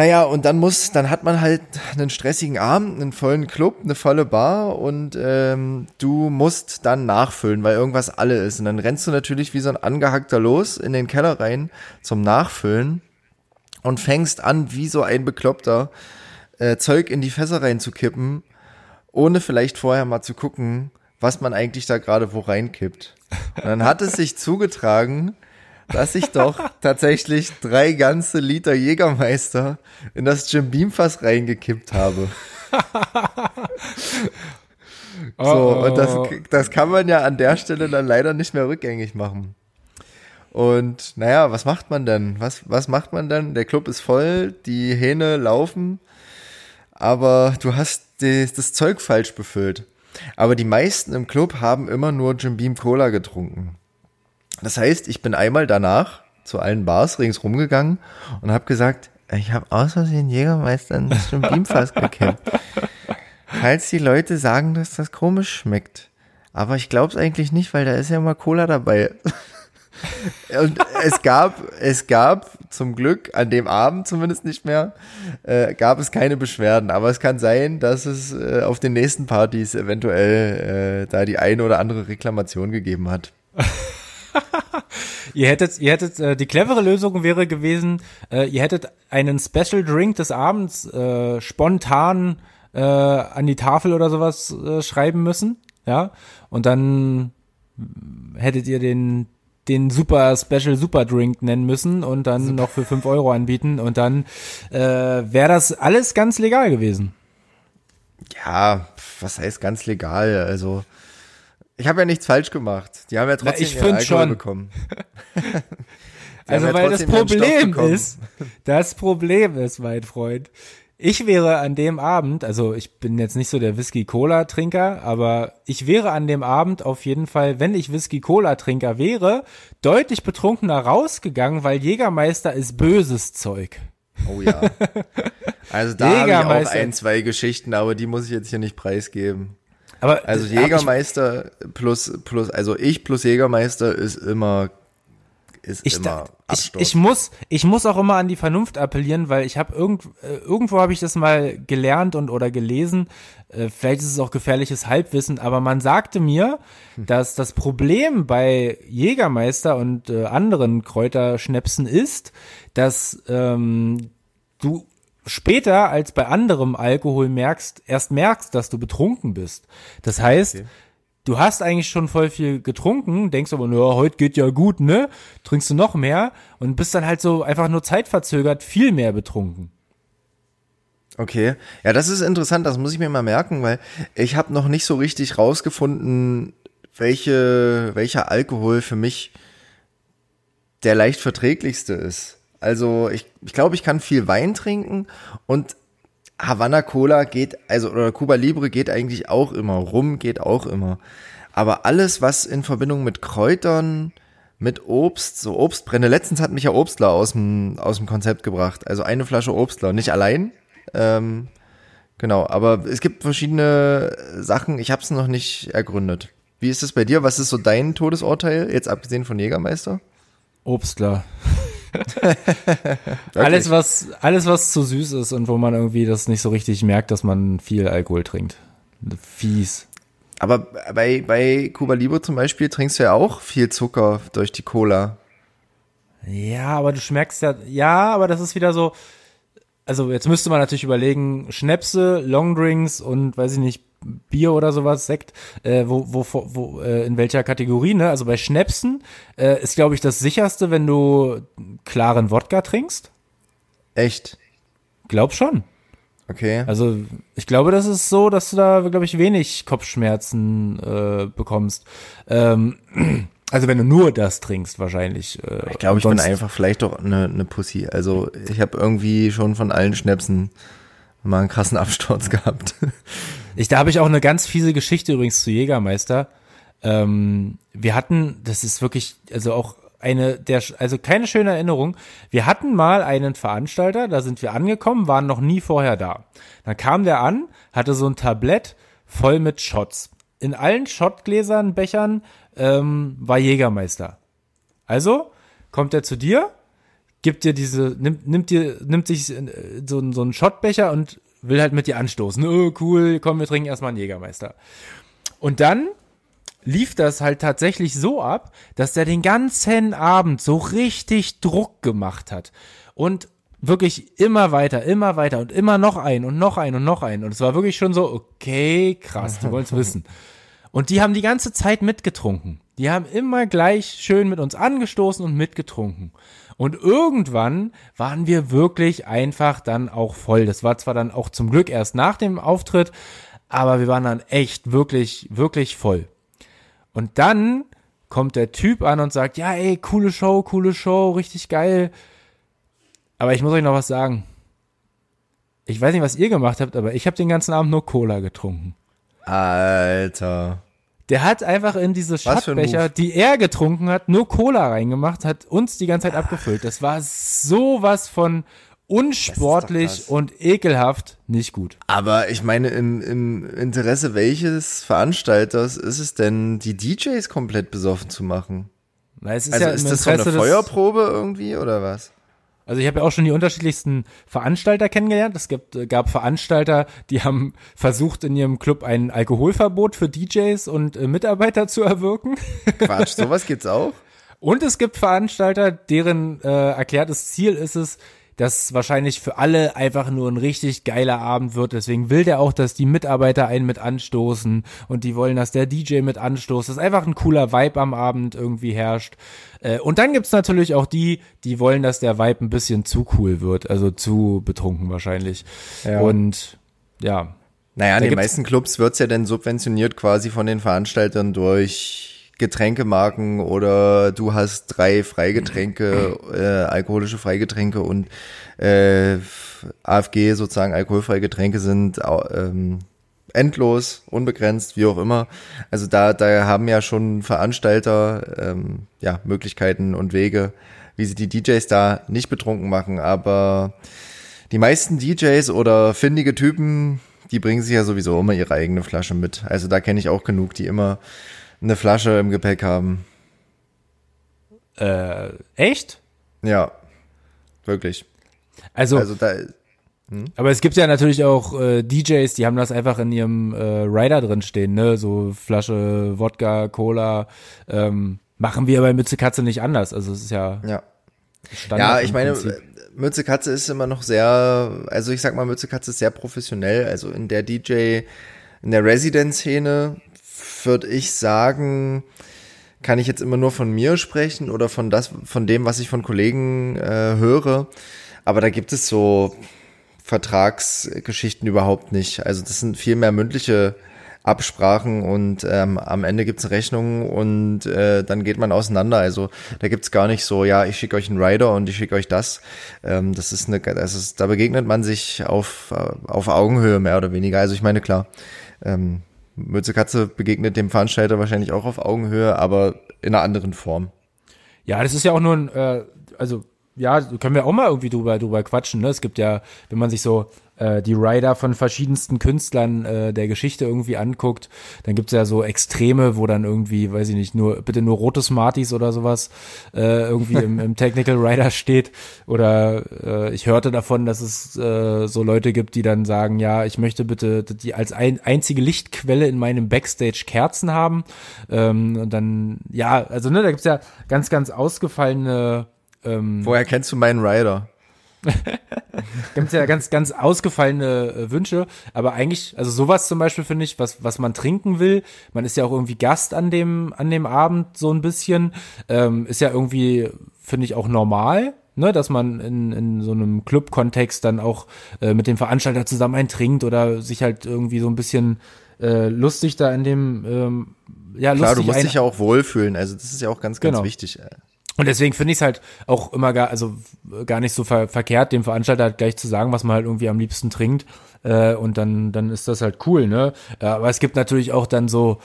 Naja, und dann muss, dann hat man halt einen stressigen Abend, einen vollen Club, eine volle Bar und ähm, du musst dann nachfüllen, weil irgendwas alle ist. Und dann rennst du natürlich wie so ein Angehackter los in den Keller rein zum Nachfüllen und fängst an, wie so ein Bekloppter, äh, Zeug in die Fässer reinzukippen, ohne vielleicht vorher mal zu gucken, was man eigentlich da gerade wo reinkippt. Und dann hat es sich zugetragen, dass ich doch tatsächlich drei ganze Liter Jägermeister in das Jim Beam Fass reingekippt habe. So, und das, das kann man ja an der Stelle dann leider nicht mehr rückgängig machen. Und naja, was macht man denn? Was, was macht man denn? Der Club ist voll, die Hähne laufen, aber du hast die, das Zeug falsch befüllt. Aber die meisten im Club haben immer nur Jim Beam Cola getrunken. Das heißt, ich bin einmal danach zu allen Bars ringsrum gegangen und habe gesagt, ich habe aus Versehen Jägermeister in das Jim Beam Fass gekippt. Falls die Leute sagen, dass das komisch schmeckt. Aber ich glaube es eigentlich nicht, weil da ist ja immer Cola dabei. Und es gab, es gab zum Glück an dem Abend zumindest nicht mehr, äh, gab es keine Beschwerden. Aber es kann sein, dass es äh, auf den nächsten Partys eventuell äh, da die eine oder andere Reklamation gegeben hat. Ihr hättet, ihr hättet, äh, die clevere Lösung wäre gewesen, äh, ihr hättet einen Special Drink des Abends äh, spontan äh, an die Tafel oder sowas äh, schreiben müssen, ja, und dann hättet ihr den den super Special Super Drink nennen müssen und dann noch für fünf Euro anbieten und dann äh, wäre das alles ganz legal gewesen. Ja, was heißt ganz legal? Also, ich habe ja nichts falsch gemacht. Die haben ja trotzdem ich ihren Alkohol schon. bekommen. Also ja weil das Problem ist, das Problem ist, mein Freund, ich wäre an dem Abend, also ich bin jetzt nicht so der Whisky-Cola-Trinker, aber ich wäre an dem Abend auf jeden Fall, wenn ich Whisky-Cola-Trinker wäre, deutlich betrunkener rausgegangen, weil Jägermeister ist böses Zeug. Oh ja. Also da habe ich auch ein, zwei Geschichten, aber die muss ich jetzt hier nicht preisgeben. Aber Also hab ich- Jägermeister plus, plus, also ich plus Jägermeister ist immer, ist Ich, immer. ich, ich muss, ich muss auch immer an die Vernunft appellieren, weil ich habe irgend, äh, irgendwo habe ich das mal gelernt und oder gelesen. Äh, vielleicht ist es auch gefährliches Halbwissen, aber man sagte mir, dass das Problem bei Jägermeister und äh, anderen Kräuterschnäpsen ist, dass ähm, du später als bei anderem Alkohol merkst, erst merkst, dass du betrunken bist. Das heißt, du hast eigentlich schon voll viel getrunken, denkst aber, nur heute geht ja gut, ne? Trinkst du noch mehr und bist dann halt so einfach nur zeitverzögert viel mehr betrunken. Okay, ja, das ist interessant, das muss ich mir mal merken, weil ich habe noch nicht so richtig rausgefunden, welche, welcher Alkohol für mich der leicht verträglichste ist. Also ich, ich glaube, ich kann viel Wein trinken und Havana Cola geht, also oder Cuba Libre geht eigentlich auch immer, Rum geht auch immer. Aber alles, was in Verbindung mit Kräutern, mit Obst, so Obstbrände, letztens hat mich ja Obstler aus dem, aus dem Konzept gebracht. Also eine Flasche Obstler, nicht allein. Ähm, genau, aber es gibt verschiedene Sachen, ich habe es noch nicht ergründet. Wie ist es bei dir? Was ist so dein Todesurteil, jetzt abgesehen von Jägermeister? Obstler. alles, was, alles, was zu süß ist und wo man irgendwie das nicht so richtig merkt, dass man viel Alkohol trinkt. Fies. Aber bei, bei Cuba Libre zum Beispiel trinkst du ja auch viel Zucker durch die Cola. Ja, aber du schmeckst ja, ja, aber das ist wieder so, also jetzt müsste man natürlich überlegen, Schnäpse, Longdrinks und weiß ich nicht, Bier oder sowas, Sekt, äh, wo, wo, wo, äh, in welcher Kategorie, ne? Also bei Schnäpsen äh, ist, glaube ich, das sicherste, wenn du klaren Wodka trinkst. Echt? Glaub schon. Okay. Also ich glaube, das ist so, dass du da, glaube ich, wenig Kopfschmerzen äh, bekommst. Ähm, also wenn du nur das trinkst, wahrscheinlich. Äh, ich glaube, ich bin einfach vielleicht doch eine, eine Pussy. Also ich habe irgendwie schon von allen Schnäpsen mal einen krassen Absturz gehabt. Ich, da habe ich auch eine ganz fiese Geschichte übrigens zu Jägermeister. Ähm, wir hatten, das ist wirklich, also auch eine der, also keine schöne Erinnerung. Wir hatten mal einen Veranstalter, da sind wir angekommen, waren noch nie vorher da. Dann kam der an, hatte so ein Tablett voll mit Shots. In allen Shotgläsern, Bechern ähm, war Jägermeister. Also kommt er zu dir, gibt dir diese, nimmt, nimmt dir, nimmt sich äh, so, so einen Shotbecher und will halt mit dir anstoßen. Oh, cool, komm, wir trinken erstmal einen Jägermeister. Und dann lief das halt tatsächlich so ab, dass der den ganzen Abend so richtig Druck gemacht hat. Und wirklich immer weiter, immer weiter und immer noch ein und noch ein und noch ein. Und es war wirklich schon so, okay, krass, die wollen es wissen. Und die haben die ganze Zeit mitgetrunken. Die haben immer gleich schön mit uns angestoßen und mitgetrunken. Und irgendwann waren wir wirklich einfach dann auch voll. Das war zwar dann auch zum Glück erst nach dem Auftritt, aber wir waren dann echt wirklich, wirklich voll. Und dann kommt der Typ an und sagt, ja, ey, coole Show, coole Show, richtig geil. Aber ich muss euch noch was sagen. Ich weiß nicht, was ihr gemacht habt, aber ich habe den ganzen Abend nur Cola getrunken. Alter. Der hat einfach in diese Move. die er getrunken hat, nur Cola reingemacht, hat uns die ganze Zeit abgefüllt. Das war sowas von unsportlich und ekelhaft nicht gut. Aber ich meine, im, im Interesse welches Veranstalters ist es denn, die DJs komplett besoffen zu machen? Na, es ist Also ja ist das so eine Feuerprobe irgendwie oder was? Also ich habe ja auch schon die unterschiedlichsten Veranstalter kennengelernt. Es gibt, äh, gab Veranstalter, die haben versucht, in ihrem Club ein Alkoholverbot für DJs und äh, Mitarbeiter zu erwirken. Quatsch, sowas gibt's auch? Und es gibt Veranstalter, deren äh, erklärtes Ziel ist es, dass wahrscheinlich für alle einfach nur ein richtig geiler Abend wird. Deswegen will der auch, dass die Mitarbeiter einen mit anstoßen und die wollen, dass der DJ mit anstoßt. Dass einfach ein cooler Vibe am Abend irgendwie herrscht. Äh, und dann gibt's natürlich auch die, die wollen, dass der Vibe ein bisschen zu cool wird, also zu betrunken wahrscheinlich. Ja. Und ja, Naja, in den meisten Clubs wird's ja dann subventioniert quasi von den Veranstaltern durch Getränkemarken oder du hast drei Freigetränke, äh, alkoholische Freigetränke und äh, AFG sozusagen alkoholfreie Getränke sind ähm, endlos, unbegrenzt, wie auch immer. Also da, da haben ja schon Veranstalter ähm, ja, Möglichkeiten und Wege, wie sie die DJs da nicht betrunken machen, aber die meisten DJs oder findige Typen, die bringen sich ja sowieso immer ihre eigene Flasche mit. Also da kenne ich auch genug, die immer eine Flasche im Gepäck haben. äh, echt? Ja, wirklich. Also, Also da, aber es gibt ja natürlich auch äh, DJs, die haben das einfach in ihrem äh, Rider drin stehen, ne? So Flasche Wodka, Cola. Ähm, machen wir bei Mütze Katze nicht anders. Also es ist ja ja. Standard. Ja, ich meine, Prinzip. Mütze Katze ist immer noch sehr, also ich sag mal, Mütze Katze ist sehr professionell. Also in der DJ, in der Resident-Szene würde ich sagen, kann ich jetzt immer nur von mir sprechen oder von das, von dem, was ich von Kollegen äh, höre. Aber da gibt es so Vertragsgeschichten überhaupt nicht. Also das sind viel mehr mündliche Absprachen und ähm, am Ende gibt's eine Rechnung und äh, dann geht man auseinander. Also da gibt's gar nicht so, ja, ich schicke euch einen Rider und ich schicke euch das. Ähm, das ist eine, das ist, da begegnet man sich auf, äh, auf Augenhöhe mehr oder weniger. Also ich meine, klar, ähm, Mütze Katze begegnet dem Veranstalter wahrscheinlich auch auf Augenhöhe, aber in einer anderen Form. Ja, das ist ja auch nur ein, äh, also ja, können wir auch mal irgendwie drüber, drüber quatschen. Ne? Es gibt ja, wenn man sich so äh, die Rider von verschiedensten Künstlern äh, der Geschichte irgendwie anguckt, dann gibt's ja so Extreme, wo dann irgendwie, weiß ich nicht, nur bitte nur rote Smarties oder sowas äh, irgendwie im, im Technical Rider steht. Oder äh, ich hörte davon, dass es äh, so Leute gibt, die dann sagen, ja, ich möchte bitte die als ein, einzige Lichtquelle in meinem Backstage Kerzen haben. Ähm, und dann, ja, also ne, da gibt's ja ganz, ganz ausgefallene ähm, Woher kennst du meinen Rider? gibt's ja ganz, ganz ausgefallene äh, Wünsche, aber eigentlich, also sowas zum Beispiel finde ich, was, was man trinken will, man ist ja auch irgendwie Gast an dem, an dem Abend so ein bisschen, ähm, ist ja irgendwie, finde ich, auch normal, ne, dass man in, in so einem Club-Kontext dann auch äh, mit dem Veranstalter zusammen einen trinkt oder sich halt irgendwie so ein bisschen äh, lustig da in dem, ähm, ja, Klar, lustig du musst dich ja auch wohlfühlen. Also das ist ja auch ganz, ganz Genau. wichtig. Und deswegen finde ich es halt auch immer gar, also gar nicht so ver verkehrt, dem Veranstalter halt gleich zu sagen, was man halt irgendwie am liebsten trinkt. Äh, und dann, dann ist das halt cool, ne? Aber es gibt natürlich auch dann so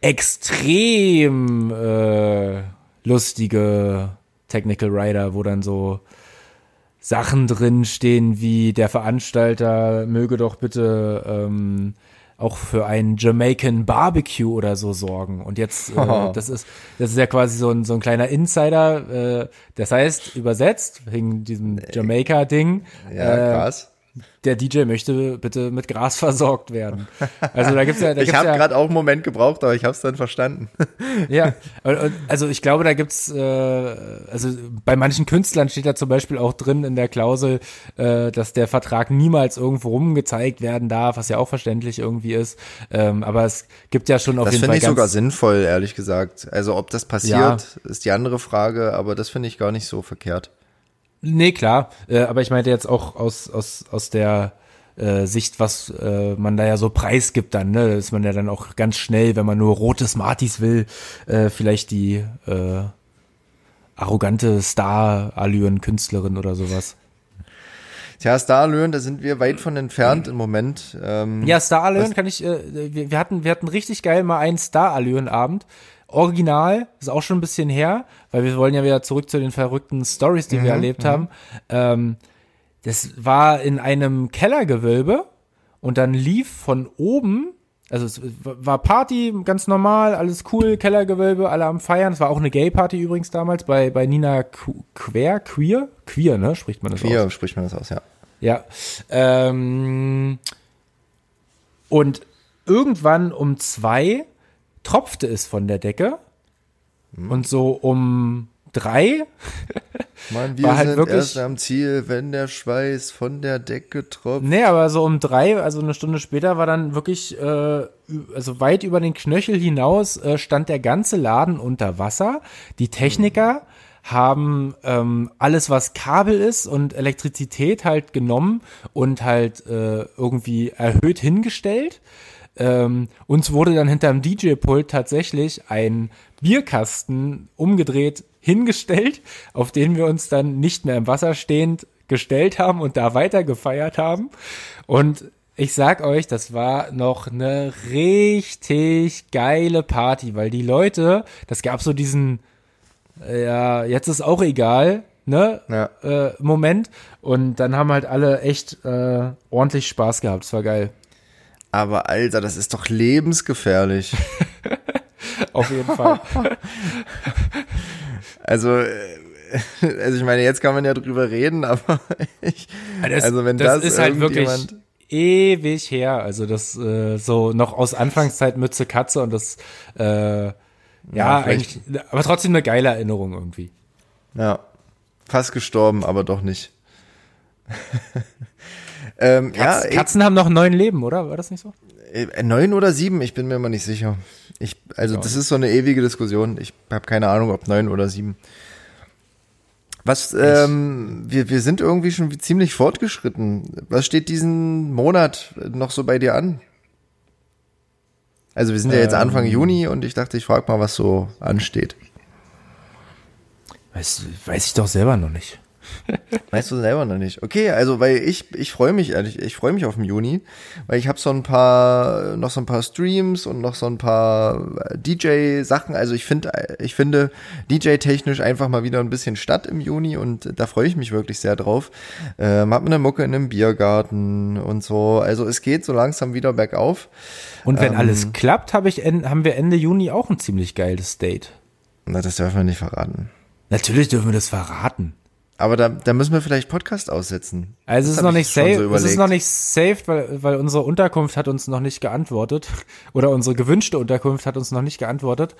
extrem äh, lustige Technical Rider, wo dann so Sachen drin stehen, wie der Veranstalter möge doch bitte ähm, auch für einen Jamaican Barbecue oder so sorgen. Und jetzt, äh, das ist, das ist ja quasi so ein, so ein kleiner Insider. Äh, das heißt, übersetzt, wegen diesem Jamaica-Ding, Ja, äh, krass. Der DJ möchte bitte mit Gras versorgt werden. Also da gibt's ja, da Ich habe ja, gerade auch einen Moment gebraucht, aber ich habe es dann verstanden. ja, also ich glaube, da gibt's, äh, also bei manchen Künstlern steht da zum Beispiel auch drin in der Klausel, äh, dass der Vertrag niemals irgendwo rumgezeigt werden darf, was ja auch verständlich irgendwie ist. Ähm, aber es gibt ja schon auf Das jeden finde Fall ich ganz, sogar sinnvoll, ehrlich gesagt. Also ob das passiert, ist die andere Frage, aber das finde ich gar nicht so verkehrt. Nee, klar. Äh, aber ich meinte jetzt auch aus, aus, aus der äh, Sicht, was äh, man da ja so preisgibt dann, ne? Ist man ja dann auch ganz schnell, wenn man nur rote Smarties will, äh, vielleicht die äh, arrogante Star-Allüren-Künstlerin oder sowas. Tja, Starlöhn, da sind wir weit von entfernt im Moment. Ähm, Ja, Star-Allüren kann ich, äh, wir, wir hatten, wir hatten richtig geil mal einen Star-Allüren-Abend. Original, ist auch schon ein bisschen her, weil wir wollen ja wieder zurück zu den verrückten Stories, die wir erlebt haben. Ähm, das war in einem Kellergewölbe und dann lief von oben, also es war Party, ganz normal, alles cool, Kellergewölbe, alle am Feiern. Es war auch eine Gay-Party übrigens damals bei, bei Nina Qu- Quer, Queer, Queer, ne, spricht man das aus? Hier spricht man das aus, ja. Ja. Ähm, und irgendwann um zwei tropfte es von der Decke. Und so um drei, Mann, wir War halt sind wirklich- erst am Ziel, wenn der Schweiß von der Decke tropft. nee, aber so um drei, also eine Stunde später war dann wirklich, äh, also weit über den Knöchel hinaus äh, stand der ganze Laden unter Wasser. Die Techniker haben ähm, alles, was Kabel ist und Elektrizität halt genommen und halt äh, irgendwie erhöht hingestellt. Ähm, uns wurde dann hinterm DJ-Pult tatsächlich ein Bierkasten umgedreht hingestellt, auf den wir uns dann nicht mehr im Wasser stehend gestellt haben und da weiter gefeiert haben. Und ich sag euch, das war noch eine richtig geile Party, weil die Leute, das gab so diesen, äh, ja, jetzt ist auch egal, ne, Ja. äh, Moment. Und dann haben halt alle echt äh, ordentlich Spaß gehabt. Es war geil. Aber Alter, das ist doch lebensgefährlich. Auf jeden Fall. Also, äh, also ich meine, jetzt kann man ja drüber reden, aber ich, Das, also wenn das das, ist halt wirklich ewig her. Also das äh, so noch aus Anfangszeit Mütze Katze und das äh, ja, Ja, eigentlich, aber trotzdem eine geile Erinnerung irgendwie. Ja, fast gestorben, aber doch nicht. Ähm, ja, Katz, Katzen haben noch neun Leben, oder? War das nicht so? äh, neun oder sieben, ich bin mir immer nicht sicher. Ich, also das ist so eine ewige Diskussion. Ich habe keine Ahnung, ob neun oder sieben. Was, ähm, wir, wir sind irgendwie schon ziemlich fortgeschritten. Was steht diesen Monat noch so bei dir an? Also wir sind ja jetzt Anfang Juni und ich dachte, ich frage mal, was so ansteht. Weiß, weiß ich doch selber noch nicht. Weißt du selber noch nicht. Okay, also weil ich ich freue mich ehrlich, ich freue mich auf den Juni, weil ich habe so ein paar noch so ein paar Streams und noch so ein paar äh, DJ Sachen, also ich finde ich finde DJ technisch einfach mal wieder ein bisschen statt im Juni und da freue ich mich wirklich sehr drauf. Ähm, hab eine Mucke in einem Biergarten und so, also es geht so langsam wieder bergauf. Und wenn Ähm. alles klappt, hab ich en, haben wir Ende Juni auch ein ziemlich geiles Date. Na, das dürfen wir nicht verraten. Natürlich dürfen wir das verraten. Aber da, da müssen wir vielleicht Podcast aussetzen. Also es ist noch ich nicht safe, so es ist noch nicht saved, weil, weil unsere Unterkunft hat uns noch nicht geantwortet. Oder unsere gewünschte Unterkunft hat uns noch nicht geantwortet.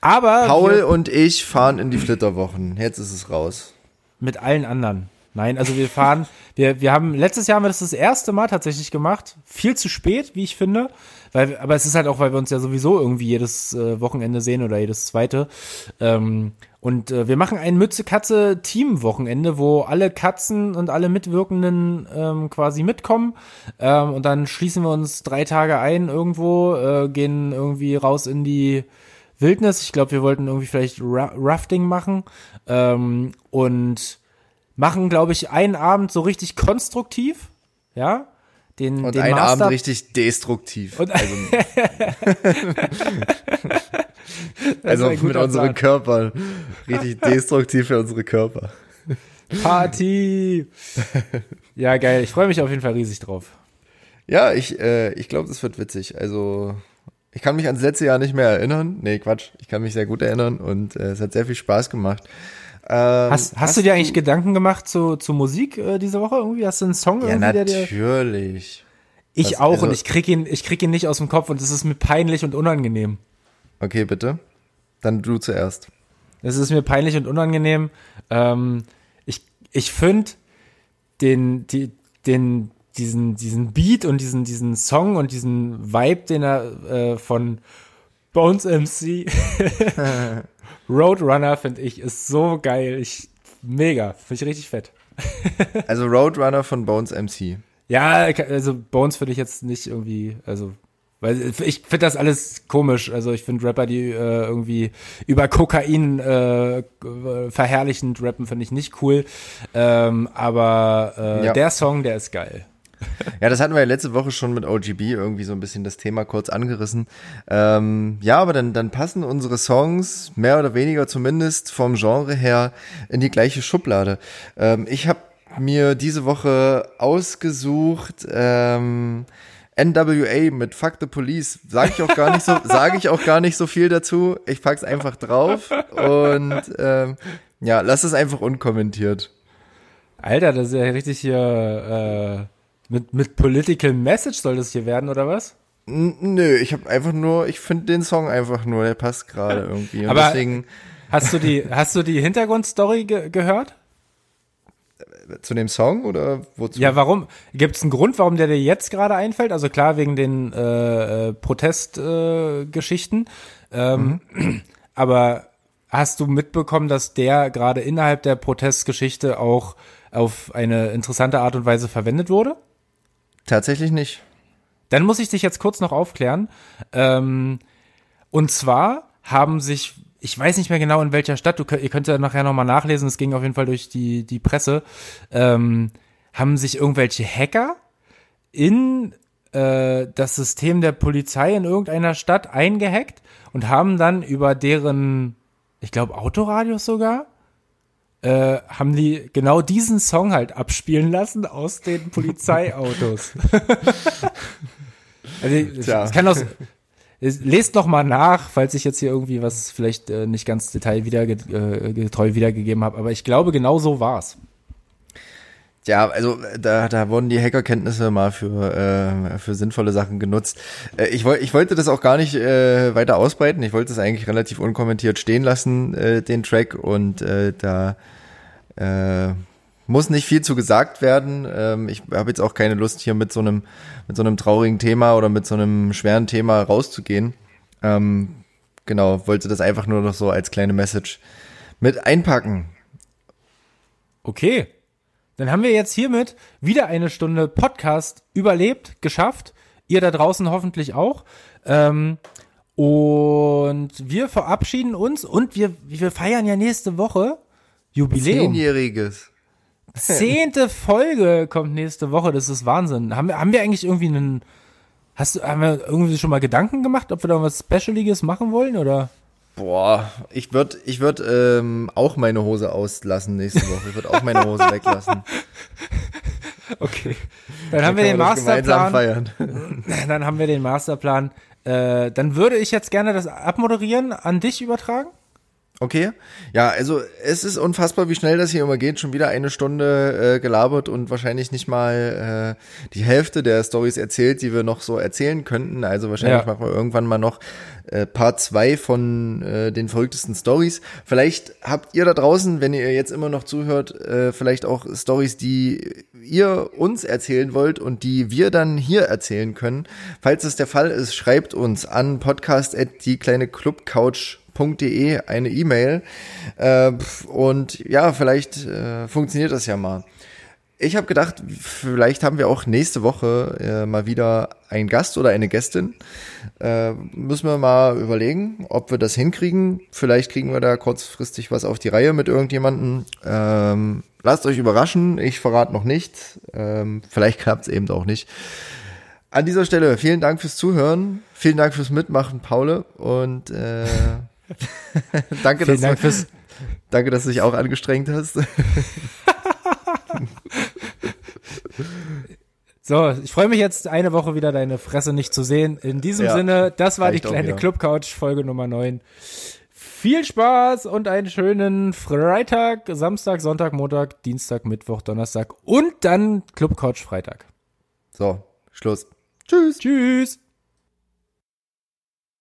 Aber Paul und ich fahren in die Flitterwochen. Jetzt ist es raus. mit allen anderen. Nein, also wir fahren, wir, wir haben, letztes Jahr haben wir das das erste Mal tatsächlich gemacht. Viel zu spät, wie ich finde. Weil, aber es ist halt auch, weil wir uns ja sowieso irgendwie jedes äh, Wochenende sehen oder jedes zweite. Ähm, und äh, wir machen ein Mütze-Katze-Team-Wochenende, wo alle Katzen und alle Mitwirkenden ähm, quasi mitkommen. Ähm, und dann schließen wir uns drei Tage ein irgendwo, äh, gehen irgendwie raus in die Wildnis. Ich glaube, wir wollten irgendwie vielleicht Ra Rafting machen. Ähm, und machen, glaube ich, einen Abend so richtig konstruktiv. Ja. Den, Und den einen Master Abend richtig destruktiv. Und- also also mit unseren Plan. Körpern. Richtig destruktiv für unsere Körper. Party. ja, geil. Ich freue mich auf jeden Fall riesig drauf. Ja, ich, äh, ich glaube, das wird witzig. Also, ich kann mich ans letzte Jahr nicht mehr erinnern. Nee, Quatsch. Ich kann mich sehr gut erinnern und äh, es hat sehr viel Spaß gemacht. Ähm, Hast, hast, du dir eigentlich Gedanken gemacht zu, zu Musik äh, diese Woche irgendwie? Hast du einen Song Ja, irgendwie, der dir. natürlich. Ich Was- auch also- und ich krieg ihn, ich krieg ihn nicht aus dem Kopf und es ist mir peinlich und unangenehm. Okay, bitte. Dann du zuerst. Es ist mir peinlich und unangenehm. Ähm, ich ich finde den, die, den, diesen, diesen Beat und diesen, diesen Song und diesen Vibe, den er äh, von Bones MC Roadrunner, finde ich, ist so geil. Ich, mega. Finde ich richtig fett. Also Roadrunner von Bones MC. Ja, also Bones finde ich jetzt nicht irgendwie, also weil ich finde das alles komisch. Also ich finde Rapper, die äh, irgendwie über Kokain äh, verherrlichend rappen, finde ich nicht cool. Ähm, aber äh, Ja. der Song, der ist geil. Ja, das hatten wir ja letzte Woche schon mit OGB irgendwie so ein bisschen das Thema kurz angerissen. Ähm, ja, aber dann, dann passen unsere Songs mehr oder weniger zumindest vom Genre her in die gleiche Schublade. Ähm, ich habe mir diese Woche ausgesucht ähm, NWA mit Fuck the Police. Sage ich auch gar nicht so, sage ich auch gar nicht so viel dazu. Ich pack's einfach drauf und ähm, ja, lass es einfach unkommentiert. Alter, das ist ja richtig hier äh, mit, mit Political Message soll das hier werden, oder was? N nö, ich habe einfach nur, ich finde den Song einfach nur, der passt gerade irgendwie. Und Aber- deswegen Hast du die, hast du die Hintergrundstory ge gehört? zu dem Song oder wozu? Ja, warum? Gibt es einen Grund, warum der dir jetzt gerade einfällt? Also klar, wegen den äh, äh, Protestgeschichten. Äh, Geschichten. ähm, Aber hast du mitbekommen, dass der gerade innerhalb der Protestgeschichte auch auf eine interessante Art und Weise verwendet wurde? Tatsächlich nicht. Dann muss ich dich jetzt kurz noch aufklären. Ähm, und zwar haben sich, ich weiß nicht mehr genau in welcher Stadt, du, ihr könnt ja nachher nochmal nachlesen, es ging auf jeden Fall durch die, die Presse, ähm, haben sich irgendwelche Hacker in äh, das System der Polizei in irgendeiner Stadt eingehackt und haben dann über deren, ich glaube, Autoradios sogar, äh, haben die genau diesen Song halt abspielen lassen aus den Polizeiautos. also, ich- kann auch, lest noch mal nach, falls ich jetzt hier irgendwie was vielleicht äh, nicht ganz detail wieder äh, wiedergegeben habe. Aber ich glaube, genau so war's. Ja, also da, da wurden die Hackerkenntnisse mal für, äh, für sinnvolle Sachen genutzt. Äh, ich, woll, ich wollte das auch gar nicht äh, weiter ausbreiten. Ich wollte es eigentlich relativ unkommentiert stehen lassen, äh, den Track. Und äh, da äh, muss nicht viel zu gesagt werden. Ähm, ich habe jetzt auch keine Lust, hier mit so einem mit so einem traurigen Thema oder mit so einem schweren Thema rauszugehen. Ähm, genau, wollte das einfach nur noch so als kleine Message mit einpacken. Okay. Dann haben wir jetzt hiermit wieder eine Stunde Podcast überlebt, geschafft. Ihr da draußen hoffentlich auch. Ähm, und wir verabschieden uns und wir, wir feiern ja nächste Woche Jubiläum. Zehnjähriges. Zehnte Folge kommt nächste Woche. Das ist Wahnsinn. Haben wir, haben wir eigentlich irgendwie einen, hast du, haben wir irgendwie schon mal Gedanken gemacht, ob wir da was Specialiges machen wollen oder? Boah, ich würde ich würd, ähm, auch meine Hose auslassen nächste Woche. Ich würde auch meine Hose weglassen. Okay. Dann haben wir den Masterplan. Dann haben wir den Masterplan. Äh, dann würde ich jetzt gerne das Abmoderieren an dich übertragen. Okay. Ja, also es ist unfassbar, wie schnell das hier immer geht. Schon wieder eine Stunde äh, gelabert und wahrscheinlich nicht mal äh, die Hälfte der Stories erzählt, die wir noch so erzählen könnten. Also wahrscheinlich ja. machen wir irgendwann mal noch äh, Part zwei von äh, den verrücktesten Stories. Vielleicht habt ihr da draußen, wenn ihr jetzt immer noch zuhört, äh, vielleicht auch Stories, die ihr uns erzählen wollt und die wir dann hier erzählen können. Falls das der Fall ist, schreibt uns an podcast at die kleine Clubcouch podcast.de eine E-Mail. Äh, und ja, vielleicht äh, funktioniert das ja mal. Ich habe gedacht, vielleicht haben wir auch nächste Woche äh, mal wieder einen Gast oder eine Gästin. Äh, müssen wir mal überlegen, ob wir das hinkriegen. Vielleicht kriegen wir da kurzfristig was auf die Reihe mit irgendjemandem. Ähm, lasst euch überraschen. Ich verrate noch nicht. Ähm, vielleicht klappt es eben auch nicht. An dieser Stelle vielen Dank fürs Zuhören. Vielen Dank fürs Mitmachen, Paule. Und äh, danke, Vielen dass Dank du, fürs danke, dass du dich auch angestrengt hast. So, ich freue mich jetzt eine Woche wieder deine Fresse nicht zu sehen. In diesem ja, Sinne, das war die kleine Clubcouch Folge Nummer 9. Viel Spaß und einen schönen Freitag, Samstag, Sonntag, Montag, Dienstag, Mittwoch, Donnerstag und dann Clubcouch Freitag. So, Schluss. Tschüss. Tschüss.